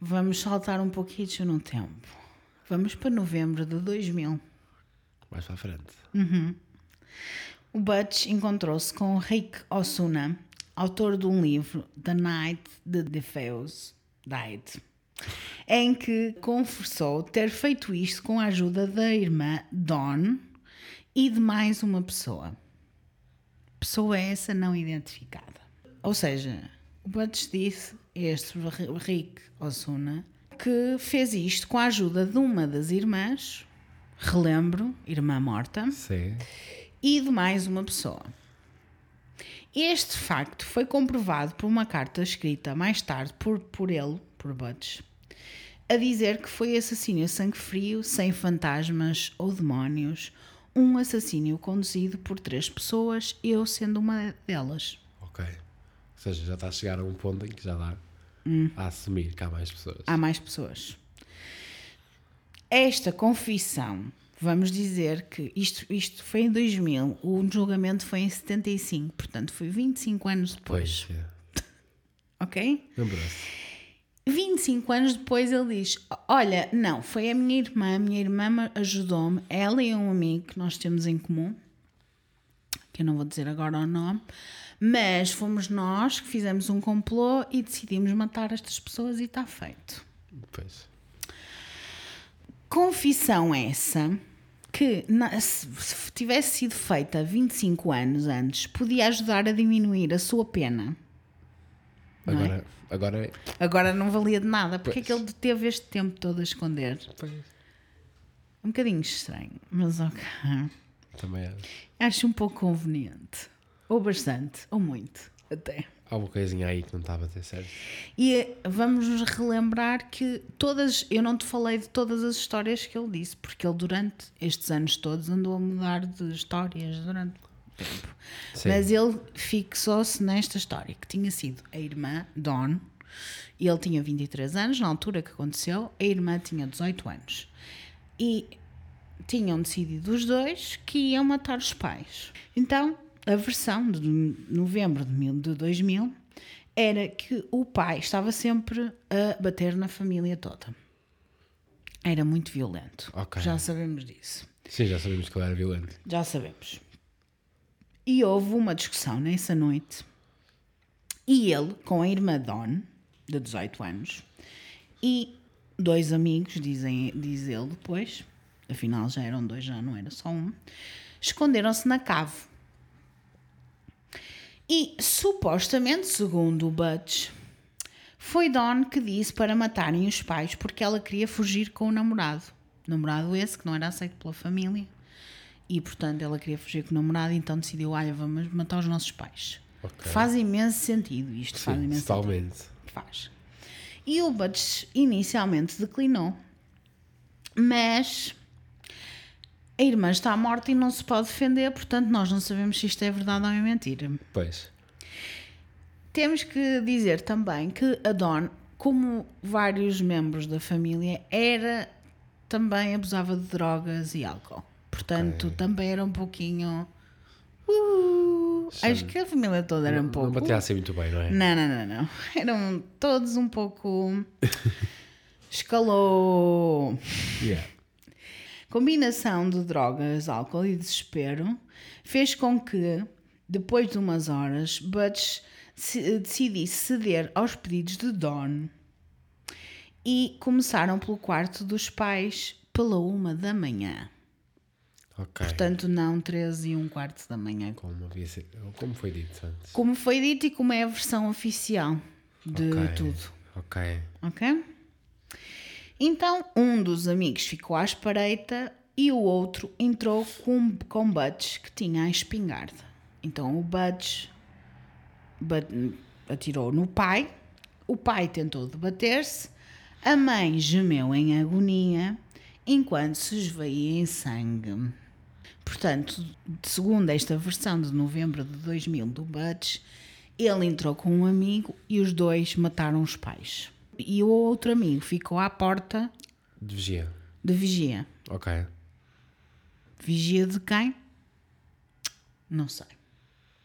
Vamos saltar um pouquinho no tempo. Vamos para novembro de 2000. Mais para a frente. O Butch encontrou-se com Rick Osuna, autor de um livro, The Night the Defeus Died, em que confessou ter feito isto com a ajuda da irmã Dawn e de mais uma pessoa. Pessoa essa não identificada. Ou seja, o Butch disse, este Rick Osuna, que fez isto com a ajuda de uma das irmãs, relembro, irmã morta, Sim. e de mais uma pessoa. Este facto foi comprovado por uma carta escrita mais tarde por, por ele, por Butch, a dizer que foi assassínio a sangue frio, sem fantasmas ou demónios, um assassínio conduzido por três pessoas, eu sendo uma delas. Ok. Ou seja, já está a chegar a um ponto em que já dá. A assumir que há mais pessoas. há mais pessoas. Esta confissão, vamos dizer que isto, isto foi em 2000, o julgamento foi em 75, portanto foi 25 anos depois, Pois, é. ok? Lembrou-se. 25 anos depois ele diz: Olha, não, foi a minha irmã, a minha irmã me ajudou-me, ela e um amigo que nós temos em comum, que eu não vou dizer agora o nome, mas fomos nós que fizemos um complô e decidimos matar estas pessoas e está feito. Pois. Confissão essa que se se tivesse sido feita 25 anos antes, podia ajudar a diminuir a sua pena. Não é? Agora, agora é. Agora não valia de nada. Porque é Pois. que ele teve este tempo todo a esconder? Pois. Um bocadinho estranho, mas ok. Também é. Acho um pouco conveniente. Ou bastante, ou muito, até. Há uma coisinha aí que não estava a ter certo. E eh, vamos nos relembrar que todas, eu não te falei de todas as histórias que ele disse, porque ele durante estes anos todos andou a mudar de histórias durante tempo. Sim. Mas ele fixou-se nesta história, que tinha sido a irmã Dawn, e ele tinha 23 anos na altura que aconteceu, a irmã tinha 18 anos. E tinham decidido os dois que iam matar os pais. Então, a versão de novembro de mil- de 2000 era que o pai estava sempre a bater na família toda. Era muito violento. Ok. Já sabemos disso. Sim, já sabemos que ele era violento. Já sabemos. E houve uma discussão nessa noite. E ele, com a irmã Dawn, de 18 anos, e dois amigos, dizem, diz ele depois, afinal já eram dois, já não era só um, esconderam-se na cave. E supostamente, segundo o Butch, foi Dawn que disse para matarem os pais porque ela queria fugir com o namorado. Namorado esse que não era aceito pela família. E portanto ela queria fugir com o namorado, então decidiu: olha, vamos matar os nossos pais. Ok. Faz imenso sentido isto, faz Sim, imenso totalmente. sentido. Faz. E o Butch inicialmente declinou, mas a irmã está morta e não se pode defender, portanto nós não sabemos se isto é verdade ou é mentira. Pois. Temos que dizer também que a Dawn, como vários membros da família, era também abusava de drogas e álcool. Portanto, Ok. também era um pouquinho. Uh, acho que a família toda era um Não pouco. batia assim muito bem, não é? Não, não, não, não. Eram todos um pouco. Escalou. Yeah. Combinação de drogas, álcool e desespero fez com que, depois de umas horas, Butch se- decidisse ceder aos pedidos de Dawn e começaram pelo quarto dos pais pela uma da manhã. Ok. Portanto, não 13 e um quarto da manhã. Como, havia como foi dito antes? Como foi dito e como é a versão oficial de Ok. tudo. Ok. Ok? Então, um dos amigos ficou à espreita e o outro entrou com, com Butch, que tinha a espingarda. Então, o ba- atirou no pai, o pai tentou debater-se, a mãe gemeu em agonia, enquanto se esvaía em sangue. Portanto, segundo esta versão de novembro de 2000 do Butch, ele entrou com um amigo e os dois mataram os pais. E o outro amigo ficou à porta De vigia. de vigia. Ok. Vigia de quem? Não sei.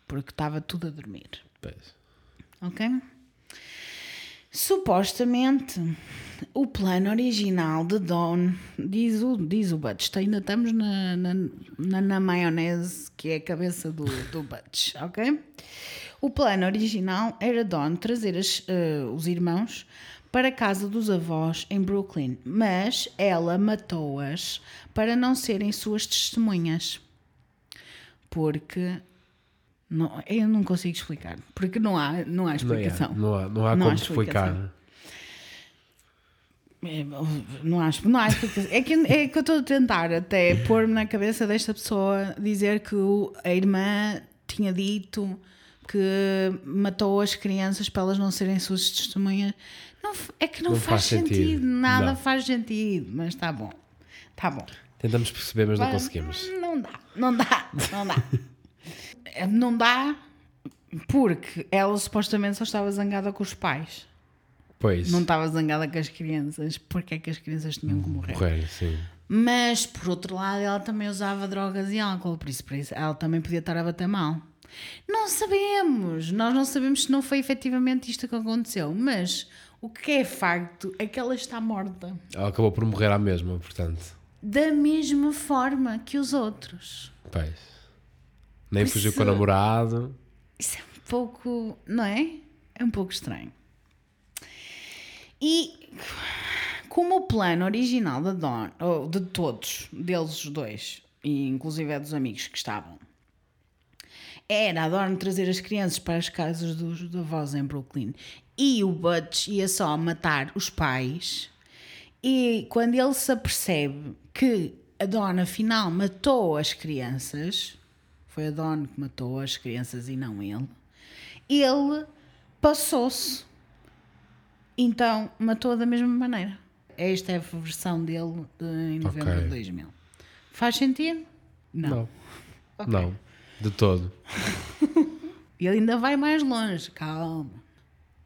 Porque estava tudo a dormir. Pois. Ok? Supostamente, o plano original de Dawn, diz o, diz o Butch, ainda estamos na, na, na, na maionese que é a cabeça do, do Butch, ok? O plano original era Dawn trazer as, eh, os irmãos para a casa dos avós em Brooklyn, mas ela matou-as para não serem suas testemunhas. Porque não, eu não consigo explicar. Porque não há, não há Não, é, explicação. não há, não há Não há como explicar. explicação. É, Não há, não há explicação. É que, é que eu estou a tentar até pôr-me na cabeça desta pessoa dizer que a irmã tinha dito que matou as crianças para elas não serem suas testemunhas. Não é que não, Não faz, faz sentido. sentido. Nada Não. faz sentido. Mas está bom. Está bom. Tentamos perceber, mas não Vai- conseguimos. Não dá, não dá, não dá. Não dá porque ela supostamente só estava zangada com os pais. Pois. Não estava zangada com as crianças, porque é que as crianças tinham que morrer. Morrer, sim. Mas, por outro lado, ela também usava drogas e álcool, por isso, por isso ela também podia estar a bater mal. Não sabemos, nós não sabemos se não foi efetivamente isto que aconteceu, mas o que é facto é que ela está morta. Ela acabou por morrer à mesma, portanto. Da mesma forma que os outros. Pois. Nem fugiu com o namorado. Isso é um pouco, não é? É um pouco estranho. E como o plano original da Dawn, ou de todos, deles os dois, e inclusive é dos amigos que estavam, era a Dawn trazer as crianças para as casas dos dos avós em Brooklyn e o Butch ia só matar os pais. E quando ele se apercebe que a Dawn afinal matou as crianças, foi a Dawn que matou as crianças e não ele, ele passou-se. Então matou da mesma maneira. Esta é a versão dele de, em novembro Ok. de 2000. Faz sentido? Não. Não. De todo. E ele ainda vai mais longe, calma.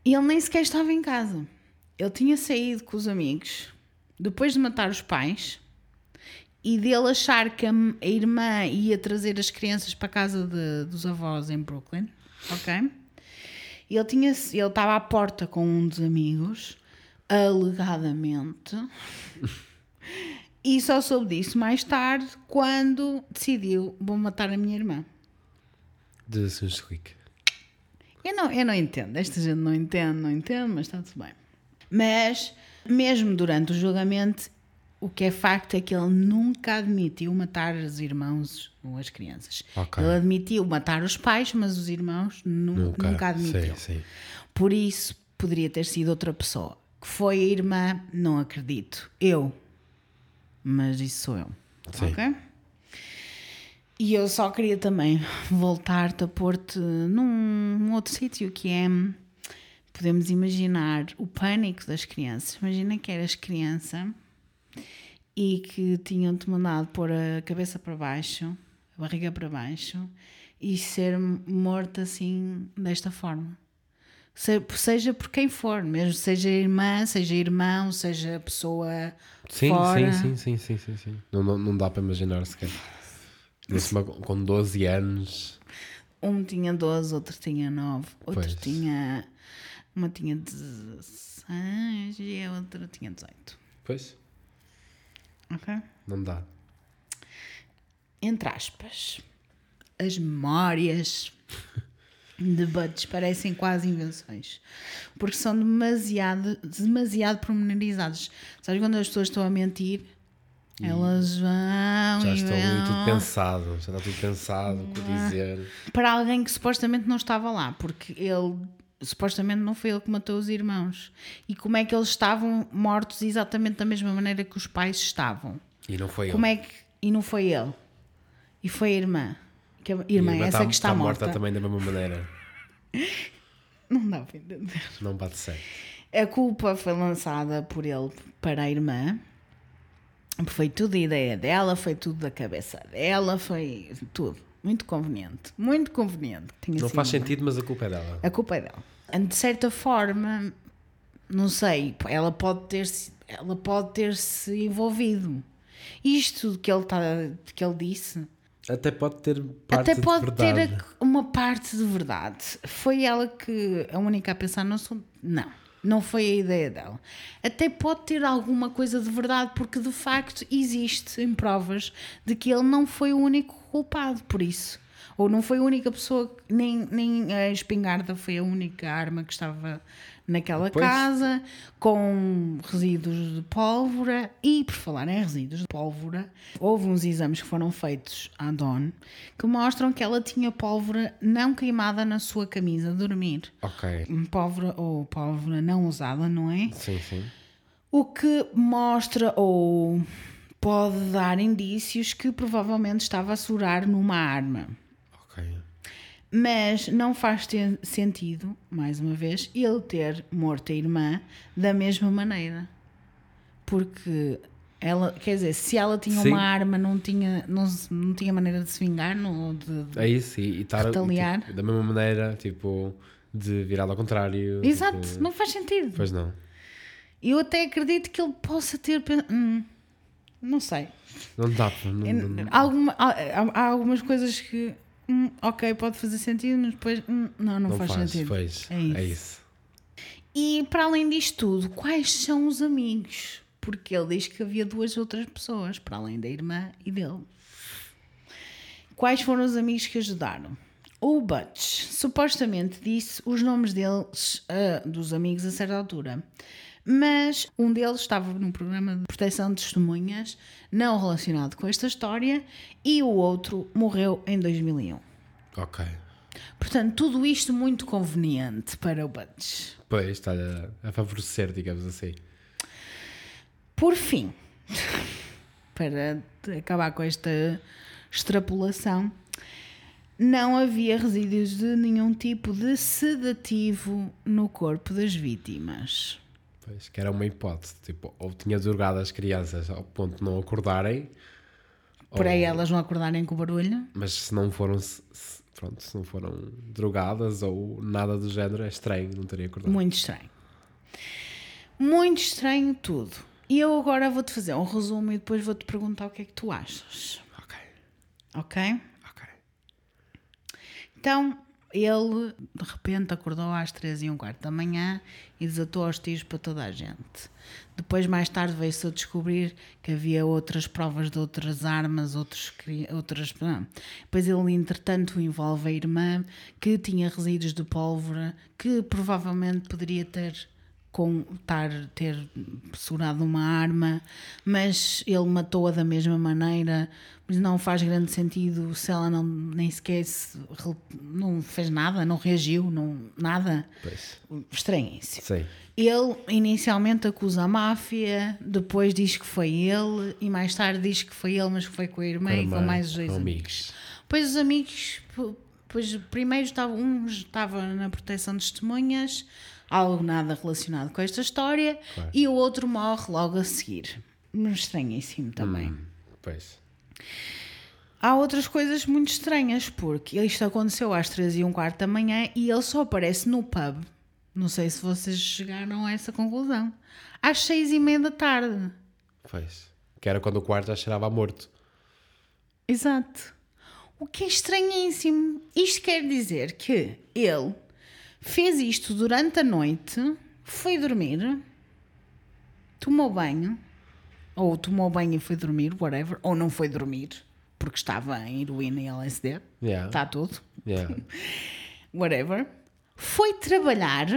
E ele nem sequer estava em casa. Ele tinha saído com os amigos depois de matar os pais e dele achar que a, a irmã ia trazer as crianças para a casa de- dos avós em Brooklyn, ok? E ele tinha ele estava à porta com um dos amigos, alegadamente, e só soube disso mais tarde quando decidiu vou matar a minha irmã. De Sunschlick. Eu não, eu não entendo, esta gente não entende, não entende, mas está tudo bem. Mas, mesmo durante o julgamento, o que é facto é que ele nunca admitiu matar os irmãos ou as crianças. Ok. Ele admitiu matar os pais, mas os irmãos nu- nunca, admitiu. Sim, sim. Por isso, poderia ter sido outra pessoa. Que foi a irmã, não acredito. Eu. Mas isso sou eu. Sim. Ok? E eu só queria também voltar-te a pôr-te num outro sítio que é. Podemos imaginar o pânico das crianças. Imagina que eras criança e que tinham-te mandado pôr a cabeça para baixo, a barriga para baixo e ser morto assim, desta forma. Se- Seja por quem for, mesmo seja irmã, seja irmão, seja pessoa Sim, fora. sim, sim, sim, sim, sim, sim. Não, não, não dá para imaginar sequer. Ma- com 12 anos. Um tinha 12, outro tinha 9, outro Pois. tinha. Uma tinha 16 e a outra tinha 18. Pois, Ok? não dá. Entre aspas, as memórias de Butch parecem quase invenções. Porque são demasiado, demasiado pormenorizadas. Sabes quando as pessoas estão a mentir? Elas vão Já e estou ali tudo pensado. Já está tudo pensado, o que dizer. para alguém que supostamente não estava lá, porque ele supostamente não foi ele que matou os irmãos. E como é que eles estavam mortos exatamente da mesma maneira que os pais estavam? E não foi Como ele. é que e não foi ele? E foi a irmã. Que a irmã, irmã essa tá- que está, tá morta. também da mesma maneira. Não dá para entender. Não bate certo. A culpa foi lançada por ele para a irmã. Foi tudo a ideia dela, foi tudo da cabeça dela, foi tudo. Muito conveniente. Muito conveniente. Tinha Não faz sentido, mas a culpa é dela. A culpa é dela. De certa forma, não sei, ela pode ter se ela pode ter se envolvido. Isto que ele tá, que ele disse, Até pode ter parte até pode de ter verdade. uma parte de verdade. Foi ela que a única a pensar no assunto? Não. Não foi a ideia dela. Até pode ter alguma coisa de verdade, porque de facto existe em provas de que ele não foi o único culpado por isso. Ou não foi a única pessoa, nem, nem a espingarda foi a única arma que estava naquela Pois. casa, com resíduos de pólvora. E por falar em resíduos de pólvora, houve uns exames que foram feitos à Dawn que mostram que ela tinha pólvora não queimada na sua camisa de dormir. Ok. Pólvora ou pólvora não usada, não é? Sim, sim. O que mostra ou pode dar indícios que provavelmente estava a segurar numa arma. Mas não faz sentido, mais uma vez, ele ter morto a irmã da mesma maneira. Porque ela, quer dizer, se ela tinha Sim. uma arma, não tinha, não, não tinha maneira de se vingar, não, de, de- É isso. E, e estar Retaliar. tipo, da mesma maneira, tipo, de virado ao contrário. Exato, tipo, não faz sentido. Pois não. Eu até acredito que ele possa ter. Hum, não sei. Não dá. Não, não- não- Alguma- há- há algumas coisas que. Hum, ok, pode fazer sentido, mas depois. hum, não, não, não faz, faz, sentido. pois. É isso. É isso. E para além disto tudo, quais são os amigos? Porque ele diz que havia duas outras pessoas, para além da irmã e dele. Quais foram os amigos que ajudaram? O Butch supostamente disse os nomes deles, ah, dos amigos, a certa altura. Mas um deles estava num programa de proteção de testemunhas, não relacionado com esta história, e o outro morreu em 2001. Ok. Portanto, tudo isto muito conveniente para o Butch. Pois, está a, a favorecer, digamos assim. Por fim, para acabar com esta extrapolação, não havia resíduos de nenhum tipo de sedativo no corpo das vítimas. Pois, que era uma hipótese. Tipo, ou tinha drogado as crianças ao ponto de não acordarem, Por aí ou- elas não acordarem com o barulho. mas se não foram. se- se- pronto, se não foram drogadas ou nada do género, é estranho, não teria acordado. Muito estranho. Muito estranho tudo. E eu agora vou-te fazer um resumo e depois vou-te perguntar o que é que tu achas. Ok, Ok? ok. Então, ele de repente acordou às três e um quarto da manhã e desatou aos tiros para toda a gente. Depois, mais tarde, veio-se a descobrir que havia outras provas de outras armas, outros, outras. Depois, ele, entretanto, envolve a irmã que tinha resíduos de pólvora que provavelmente poderia ter. Com estar, ter segurado uma arma, mas ele matou-a da mesma maneira, mas não faz grande sentido se ela não nem sequer se, não fez nada, não reagiu, não, nada. Sim. Ele inicialmente acusa a máfia, depois diz que foi ele, e mais tarde diz que foi ele, mas que foi com a irmã e com mais os dois amigos. Pois os amigos, pois primeiro estava, um estava na proteção de testemunhas, algo nada relacionado com esta história, Claro. e o outro morre logo a seguir. Estranhíssimo também. Hum, pois. Há outras coisas muito estranhas, porque isto aconteceu às três e um quarto da manhã e ele só aparece no pub. Não sei se vocês chegaram a essa conclusão. Às seis e meia da tarde. Pois. Que era quando o quarto já cheirava a morto. Exato. O que é estranhíssimo. Isto quer dizer que ele fez isto durante a noite, foi dormir, tomou banho, ou tomou banho e foi dormir, whatever, ou não foi dormir, porque estava em heroína e LSD, Yeah. está tudo, Yeah. whatever. Foi trabalhar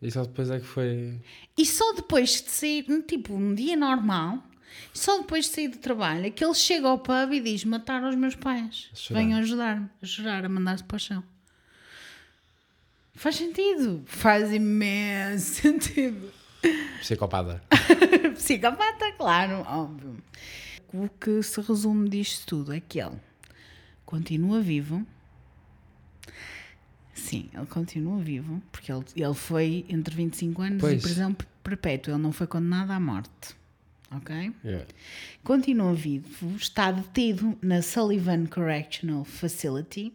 E só depois é que foi. e só depois de sair, tipo, um dia normal, só depois de sair do trabalho, é que ele chega ao pub e diz: Mataram os meus pais. Venham ajudar-me, a chorar, a mandar-se para o chão. Faz sentido. Faz imenso sentido. Psicopata. Psicopata, claro, óbvio. O que se resume disto tudo é que ele continua vivo. Sim, ele continua vivo, porque ele, ele foi entre 25 anos Pois. e prisão perpétua. Ele não foi condenado à morte. Ok? Yeah. Continua vivo, está detido na Sullivan Correctional Facility,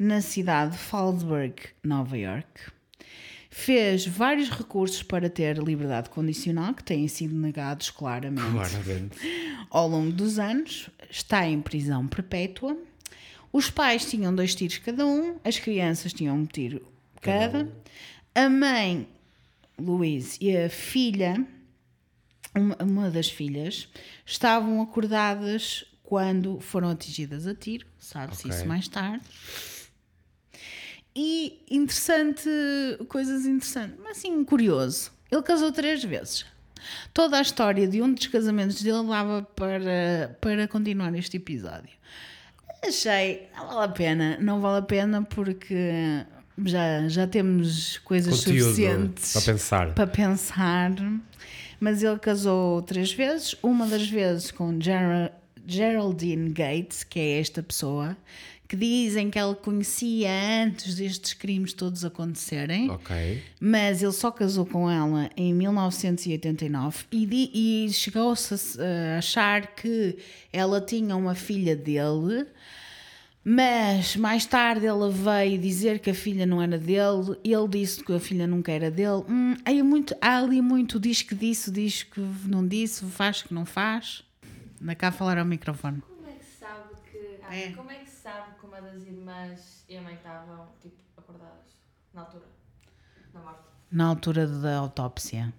na cidade de Fallsburg, Nova York. Fez vários recursos para ter liberdade condicional, que têm sido negados claramente Claramente. ao longo dos anos. Está em prisão perpétua. Os pais tinham dois tiros cada um, as crianças tinham um tiro cada. A mãe, Louise, e a filha, uma, uma das filhas, estavam acordadas quando foram atingidas a tiro. Sabe-se Ok. isso mais tarde. E interessante, coisas interessantes, mas assim, curioso. Ele casou três vezes. Toda a história de um dos casamentos dele dava para, para continuar este episódio. Achei, não vale a pena, não vale a pena porque já, já temos coisas Conteúdo suficientes para pensar. para pensar. Mas ele casou três vezes, uma das vezes com Gera- Geraldine Gates, que é esta pessoa, que dizem que ela conhecia antes destes crimes todos acontecerem. Ok. Mas ele só casou com ela em 1989 e, e chegou-se a, achar que ela tinha uma filha dele, Mas mais tarde ela veio dizer que a filha não era dele, ele disse que a filha nunca era dele. Hum, aí muito, há ali muito diz que disse, diz que não disse, faz que não faz. Anda cá a falar ao microfone. Como é que sabe que. ah, É. Como é que se sabe que uma das irmãs e a mãe estavam, tipo, acordadas na altura da morte? Na altura da autópsia.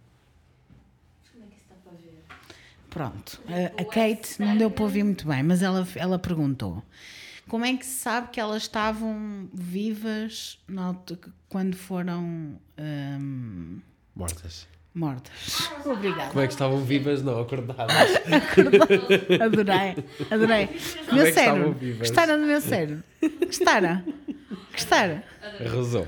Mas como é que isso dá para ver? Pronto, a, a Kate não deu para ouvir muito bem, mas ela, ela perguntou: como é que se sabe que elas estavam vivas na quando foram hum, Mortas. Mortas? Obrigada. Como é que estavam vivas? Não, acordadas. Adorei, adorei. Como meu é cérebro. Gostaram do meu cérebro? Gostaram? Gostaram? Arrasou.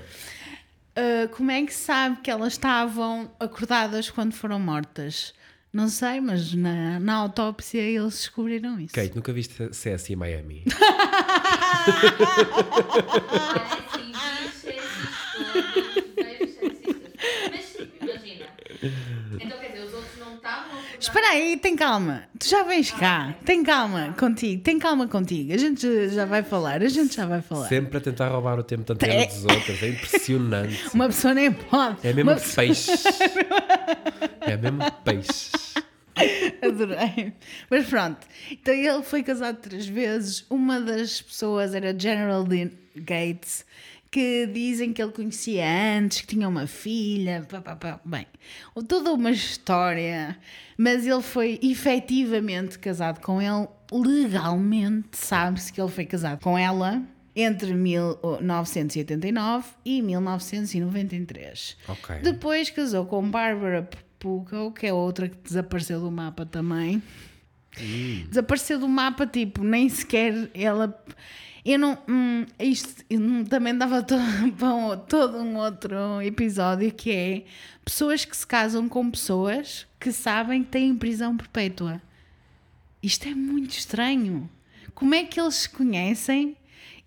Uh, como é que se sabe que elas estavam acordadas quando foram mortas? Não sei, mas na, na autópsia eles descobriram isso. Kate, nunca viste CS em Miami? Olha, assim, vi sexistas todos, vejo sexistas. Mas, imagina. Então, quer dizer, os outros não estavam acordados. Espera aí, tem calma. Tu já vens cá. Tem calma contigo. Tem calma contigo. A gente já vai falar. A gente já vai falar. Sempre a tentar roubar o tempo tanto É. dos outros. É impressionante. Uma pessoa nem pode. É mesmo Uma peixe. É mesmo peixe. Adorei. Mas pronto. Então ele foi casado três vezes. Uma das pessoas era General Dean Gates, que dizem que ele conhecia antes, que tinha uma filha. Pá, pá, pá. Bem, toda uma história. Mas ele foi efetivamente casado com ele. Legalmente, sabe-se que ele foi casado com ela entre 1989 e 1993. Ok. Depois casou com Barbara Pucco, que é outra que desapareceu do mapa também. Desapareceu do mapa, tipo, nem sequer ela. Eu não. hum, isto também dava to, para um- todo um outro episódio que é pessoas que se casam com pessoas que sabem que têm prisão perpétua. Isto é muito estranho. Como é que eles se conhecem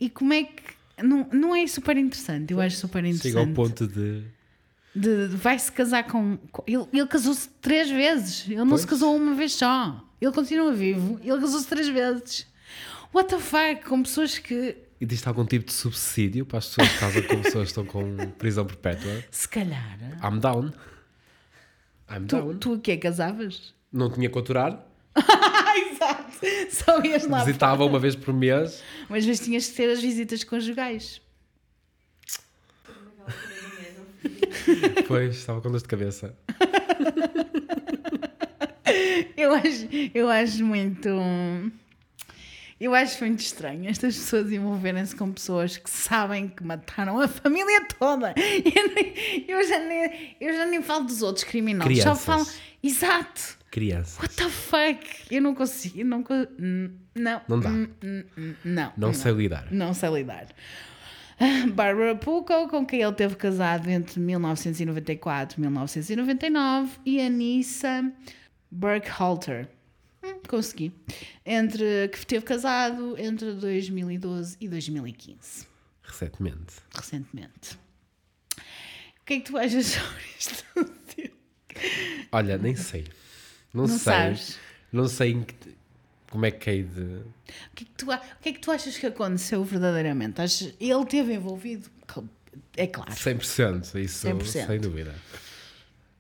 e como é que. Não, não é super interessante, eu acho super interessante Chega ao ponto de. de, de- vai se casar com. com- ele ele casou-se três vezes. Ele não Pois. se casou uma vez só. Ele continua vivo. Ele casou-se três vezes. What the fuck? Com pessoas que. Existe algum tipo de subsídio para as pessoas que casam com pessoas que estão com prisão perpétua? Se calhar. I'm down. I'm Tu, down. tu o quê? Casavas? Não tinha que aturar. Exato! Só ias lá. Visitava uma vez por mês. Mas vezes tinhas que ter as visitas conjugais. Depois estava com dor de cabeça. Eu acho, eu acho muito. Eu acho muito estranho estas pessoas envolverem-se com pessoas que sabem que mataram a família toda. Eu, nem- eu já, nem, eu já nem falo dos outros criminosos, só Crianças. falo. Exato! Criança. What the fuck? Eu não consigo. eu Não, não. Não dá. Hum, hum, hum, Não. Não sei lidar. Não sei lidar. Ah, Barbara Pucco, com quem ele teve casado entre 1994 e 1999, e Anissa Burkhalter. Consegui. Entre, que teve casado entre 2012 e 2015, Recentemente. recentemente. O que é que tu achas sobre isto? Olha, nem sei. Não, Não sei. sabes? Não sei que- como é que é de. O que, é que tu, o que é que tu achas que aconteceu verdadeiramente? Achas, ele teve envolvido? É claro. 100%, isso 100%. sem dúvida.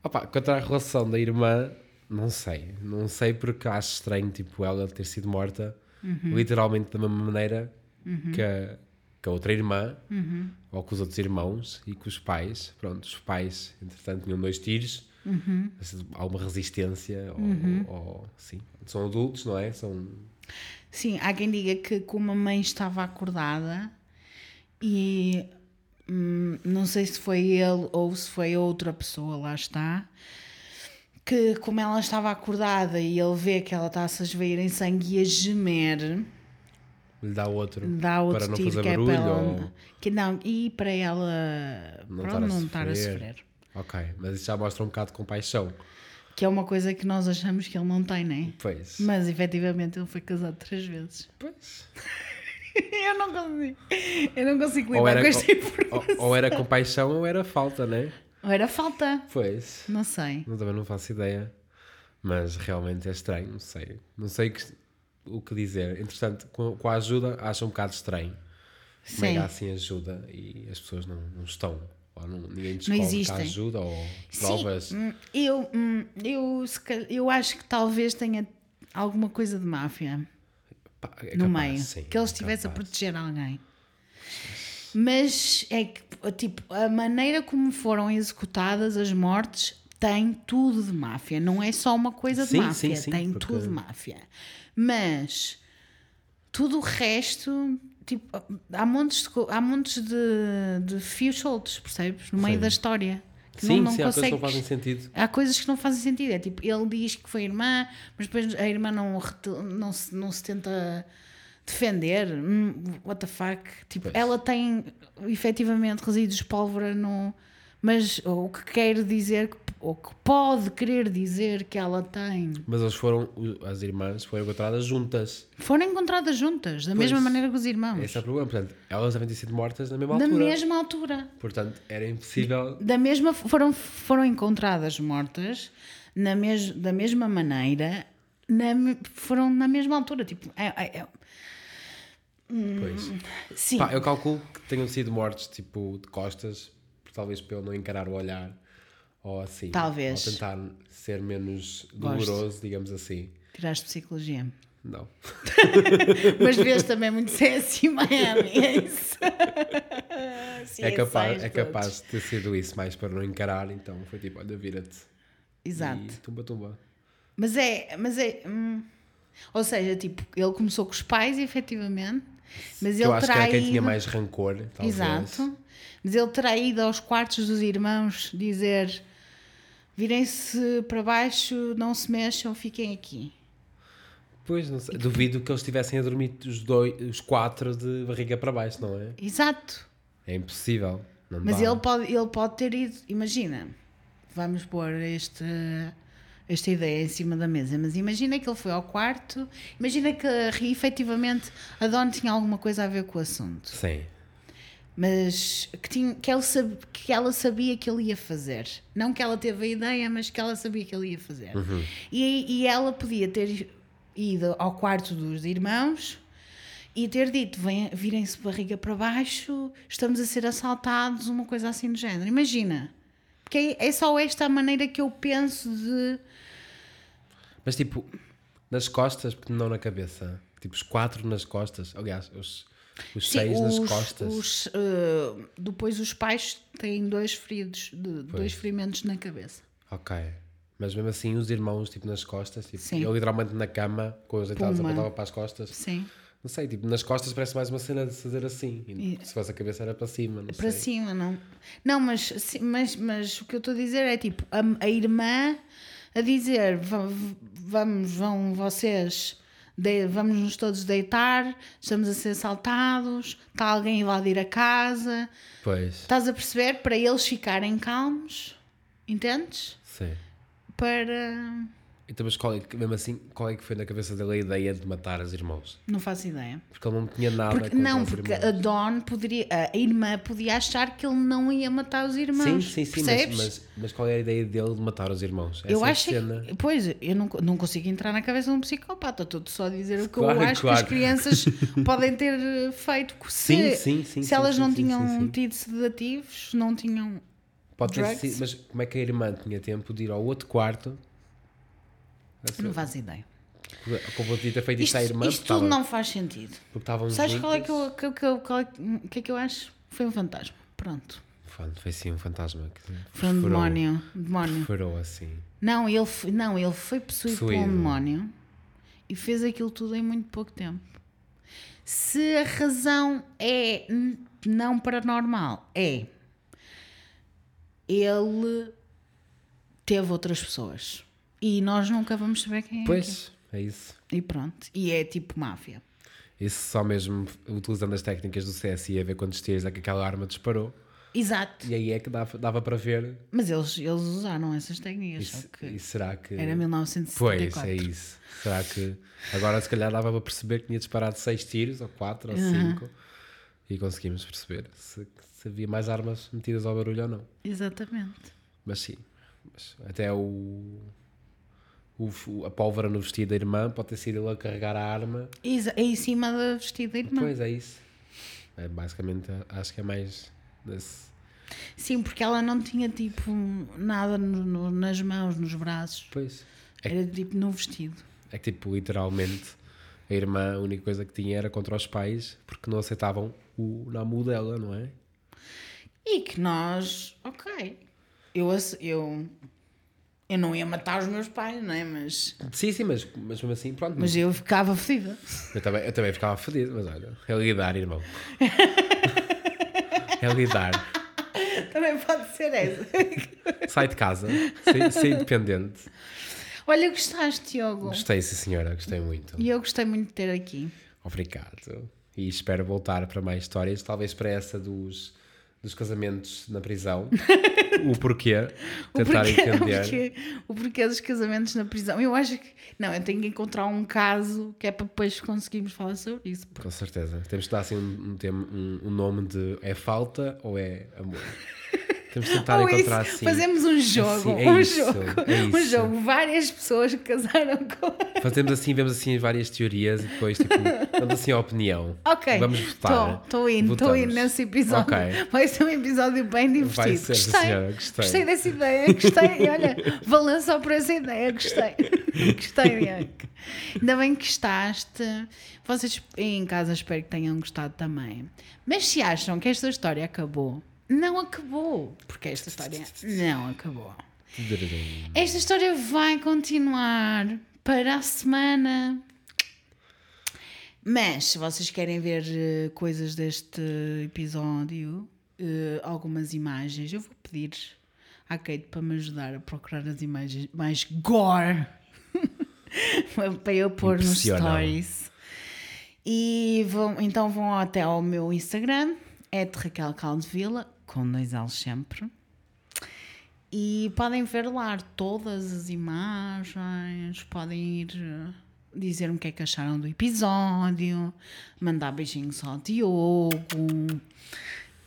Opa, quanto à relação da irmã, não sei. Não sei porque acho estranho tipo, ela ter sido morta Uhum. literalmente da mesma maneira que, a, que a outra irmã Uhum. ou com os outros irmãos e com os pais. Pronto, os pais, entretanto, tinham dois tiros. Uhum. Há uma resistência, ou, ou- sim, são adultos, não é? São Sim, há quem diga que como a mãe estava acordada e hum, não sei se foi ele ou se foi outra pessoa, lá está, que como ela estava acordada e ele vê que ela está-se a esvair em sangue e a gemer, lhe dá outro dá outro para não fazer que é barulho. para ela. ou- Que não, e para ela Não pronto, estar a não estar a sofrer. Ok, mas isso já mostra um bocado de compaixão. Que é uma coisa que nós achamos que ele não tem, né? Pois. Mas efetivamente ele foi casado três vezes. Pois. Eu não consigo. Eu não consigo Ou lidar era, com esta ou, informação. ou era compaixão ou era falta, né? Ou era falta. Pois. Não sei. Eu também não faço ideia. Mas realmente é estranho, não sei. Não sei que. o que dizer. Entretanto, com, com a ajuda, acho um bocado estranho. É Sim. que há assim ajuda e as pessoas não, não estão. Ou não, ninguém descobre que há existem. ajuda ou Sim, provas. hum, eu, hum, eu, eu acho que talvez tenha alguma coisa de máfia é no capaz, meio. sim, que ele é estivesse a proteger alguém. Mas é que, tipo, a maneira como foram executadas as mortes tem tudo de máfia. Não é só uma coisa de Sim, máfia, sim, sim, tem porque- tudo de máfia. Mas tudo o resto, tipo, há montes de, há montes de, de fios soltos, percebes? No meio da história. Que Sim, não, não sim, há coisas que não fazem sentido. Há coisas que não fazem sentido. É tipo, ele diz que foi irmã, mas depois a irmã não, não, se, não se tenta defender. Hum, what the fuck? Tipo, Pois. ela tem efetivamente resíduos de pólvora no. Mas o que quer dizer, ou que pode querer dizer que ela tem. Mas eles foram, as irmãs foram encontradas juntas. Foram encontradas juntas, da mesma maneira que os irmãos. Esse é o problema. Portanto, elas devem ter sido mortas na mesma da altura. mesma altura. Portanto, era impossível. da mesma foram, foram encontradas mortas na mes, da mesma maneira na foram na mesma altura tipo é, é- é- Pois. sim Pá, eu calculo que tenham sido mortos tipo de costas, talvez pelo não encarar o olhar ou assim. Talvez. Ou tentar ser menos Gosto. doloroso, digamos assim. tiraste psicologia Não. mas vês também muito sexy Miami é isso Sim, É capaz, é capaz de ter sido isso, mais para não encarar, então foi tipo, olha, vira-te. exato E tumba, tumba. mas é mas é hum, ou seja tipo ele começou com os pais efetivamente mas Que ele eu acho que era quem tinha mais rancor, talvez. Exato. Mas ele terá ido aos quartos dos irmãos dizer: virem-se para baixo, não se mexam, fiquem aqui. Pois, não sei. Duvido que eles estivessem a dormir os, dois, os quatro de barriga para baixo, não é? Exato. É impossível. Mas dá. ele pode, ele pode ter ido. Imagina, vamos pôr este, esta ideia em cima da mesa, mas imagina que ele foi ao quarto, imagina que efetivamente a Dawn tinha alguma coisa a ver com o assunto. Sim. mas que, tinha, que, ela sab- que ela sabia que ele ia fazer. Não que ela teve a ideia, mas que ela sabia que ele ia fazer. E, e ela podia ter ido ao quarto dos irmãos e ter dito: "Venha- virem-se barriga para baixo, estamos a ser assaltados, uma coisa assim do género. Imagina. Porque é, é só esta a maneira que eu penso de. Mas tipo, nas costas, porque não na cabeça. Tipo, os quatro nas costas. Aliás, os, os Sim, seis nas os- costas. os, eh, depois os pais têm dois feridos, de- dois ferimentos na cabeça. Ok. Mas mesmo assim, os irmãos, tipo, nas costas. Tipo, Sim. eu literalmente na cama, com os deitados, apontava para as costas. Sim. Não sei, tipo, nas costas parece mais uma cena de fazer assim. E Se fosse a cabeça era para cima, não Para sei. cima, não. Não, mas, mas, mas o que eu estou a dizer é tipo, a, a irmã a dizer "Va- vamos, vão vocês, de- vamos nos todos deitar, estamos a ser assaltados, está alguém a invadir a casa. Pois, Estás a perceber? Para eles ficarem calmos, entendes? sim. Para. Então, mas qual é, que- mesmo assim, qual é que foi na cabeça dele a ideia de matar os irmãos? Não faço ideia. Porque ele não tinha nada Porque, não, porque a Dawn poderia, a irmã podia achar que ele não ia matar os Sim, irmãos. sim, sim, mas, percebes? mas, mas qual é a ideia dele de matar os irmãos? Eu Essa acho cena. que, pois, eu não, não consigo entrar na cabeça de um psicopata, estou só a dizer o que Claro, eu acho claro. que as crianças podem ter feito. Se, Sim, sim, sim, se sim, elas sim, não sim, tinham sim, sim. tido sedativos, não tinham. Pode ter sido, mas como é que a irmã tinha tempo de ir ao outro quarto? A Não ser- faço ideia. Como podia ter feito isto Isto, à irmã, isto porque tudo não faz sentido. porque Sabes juntos. qual é que eu, que, eu- que, eu- qual é que- é que eu acho? Foi um fantasma. Pronto. Foi, sim um fantasma que Foi um demónio. demónio. perfurou assim. Não, ele, foi- não, ele foi possuído por um Possuído. demónio e fez aquilo tudo em muito pouco tempo. Se a razão é não paranormal, é ele teve outras pessoas e nós nunca vamos saber quem é. Pois, é isso. que é. E pronto. E é tipo máfia. Isso só mesmo utilizando as técnicas do CSI a ver quantos tiros é que aquela arma disparou. Exato. E aí é que dava, dava para ver. Mas eles, eles usaram essas técnicas. E, e será que. era Pois, 1974. é isso. Será que. Agora se calhar dava para perceber que tinha disparado 6 tiros, ou 4, ou 5. E conseguimos perceber se, se havia mais armas metidas ao barulho ou não. Exatamente. Mas sim. Mas até o. o, a pólvora no vestido da irmã, pode ter sido ele a carregar a arma. Exa- É em cima da vestida da irmã. Pois é isso. É, basicamente, acho que é mais desse. Sim, porque ela não tinha tipo nada no- no- nas mãos, nos braços. Pois. É, Era tipo no vestido. é que, tipo, literalmente, a irmã, a única coisa que tinha era contra os pais, porque não aceitavam o namu dela, não é? E que nós, ok. Eu, eu, eu não ia matar os meus pais, não é? Mas, Sim, sim, mas, mas mesmo assim, pronto. mas eu ficava fodida. Eu também, eu também ficava fodido, mas olha, é lidar, irmão. é lidar. Também pode ser essa. Sai de casa, ser, independente. Olha, gostaste, Diogo. Gostei, sim, senhora, gostei muito. E eu gostei muito de ter aqui. Obrigado. E espero voltar para mais histórias, talvez para essa dos, dos casamentos na prisão. o porquê. O Tentar porquê, entender. O porquê, o porquê dos casamentos na prisão. Eu acho que. Não, eu tenho que encontrar um caso que é para depois conseguirmos falar sobre isso. Com certeza. Temos de dar assim um, um- um nome de é falta ou é amor? Temos de tentar Ou encontrar isso, assim. fazemos um jogo. Assim, é um isso, jogo. é Um jogo. Várias pessoas que casaram com. Fazemos assim, vemos assim várias teorias e depois tipo, damos assim a opinião. Ok. Vamos votar. Estou indo, estou indo nesse episódio. Ok. Vai ser um episódio bem divertido. Ser, gostei. senhora, gostei. dessa ideia, gostei. E olha, valeu só por essa ideia, gostei. gostei, Bianca. Ainda bem que gostaste. Vocês em casa espero que tenham gostado também. Mas se acham que esta história acabou, não acabou. Porque esta história não acabou. Esta história vai continuar para a semana. Mas se vocês querem ver eh, coisas deste episódio, eh, algumas imagens, eu vou pedir à Kate para me ajudar a procurar as imagens mais gore para eu pôr nos stories. E vão, então vão até ao meu Instagram, é de Raquel Caldevila, com dois L's sempre. E podem ver lá todas as imagens, podem ir eh, dizer-me o que é que acharam do episódio, mandar beijinhos ao Diogo,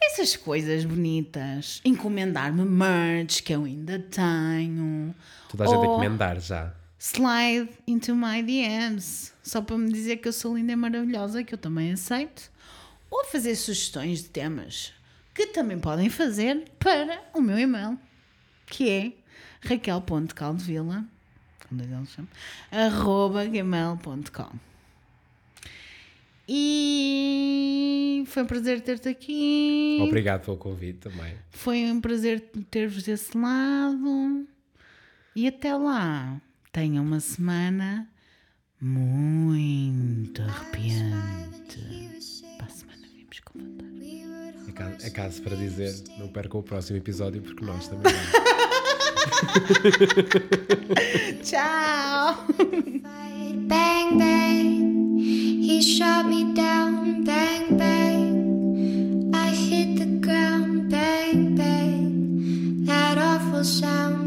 essas coisas bonitas, encomendar-me merch que eu ainda tenho, Toda a gente encomendar já. slide into my DMs, só para me dizer que eu sou linda e maravilhosa, que eu também aceito, ou fazer sugestões de temas que também podem fazer para o meu e-mail, que é raquel.caldevila, com dois L's sempre, arroba gmail.com. E foi um prazer ter-te aqui. Obrigado pelo convite também. Foi um prazer ter-vos desse lado. E até lá, tenham uma semana muito arrepiante. Para a semana vimos com vontade. É caso, é para dizer, não percam o próximo episódio porque nós também. vamos. Tchau! Bang, bang, he shot me down. Bang, bang, I hit the ground. Bang, bang, that awful sound.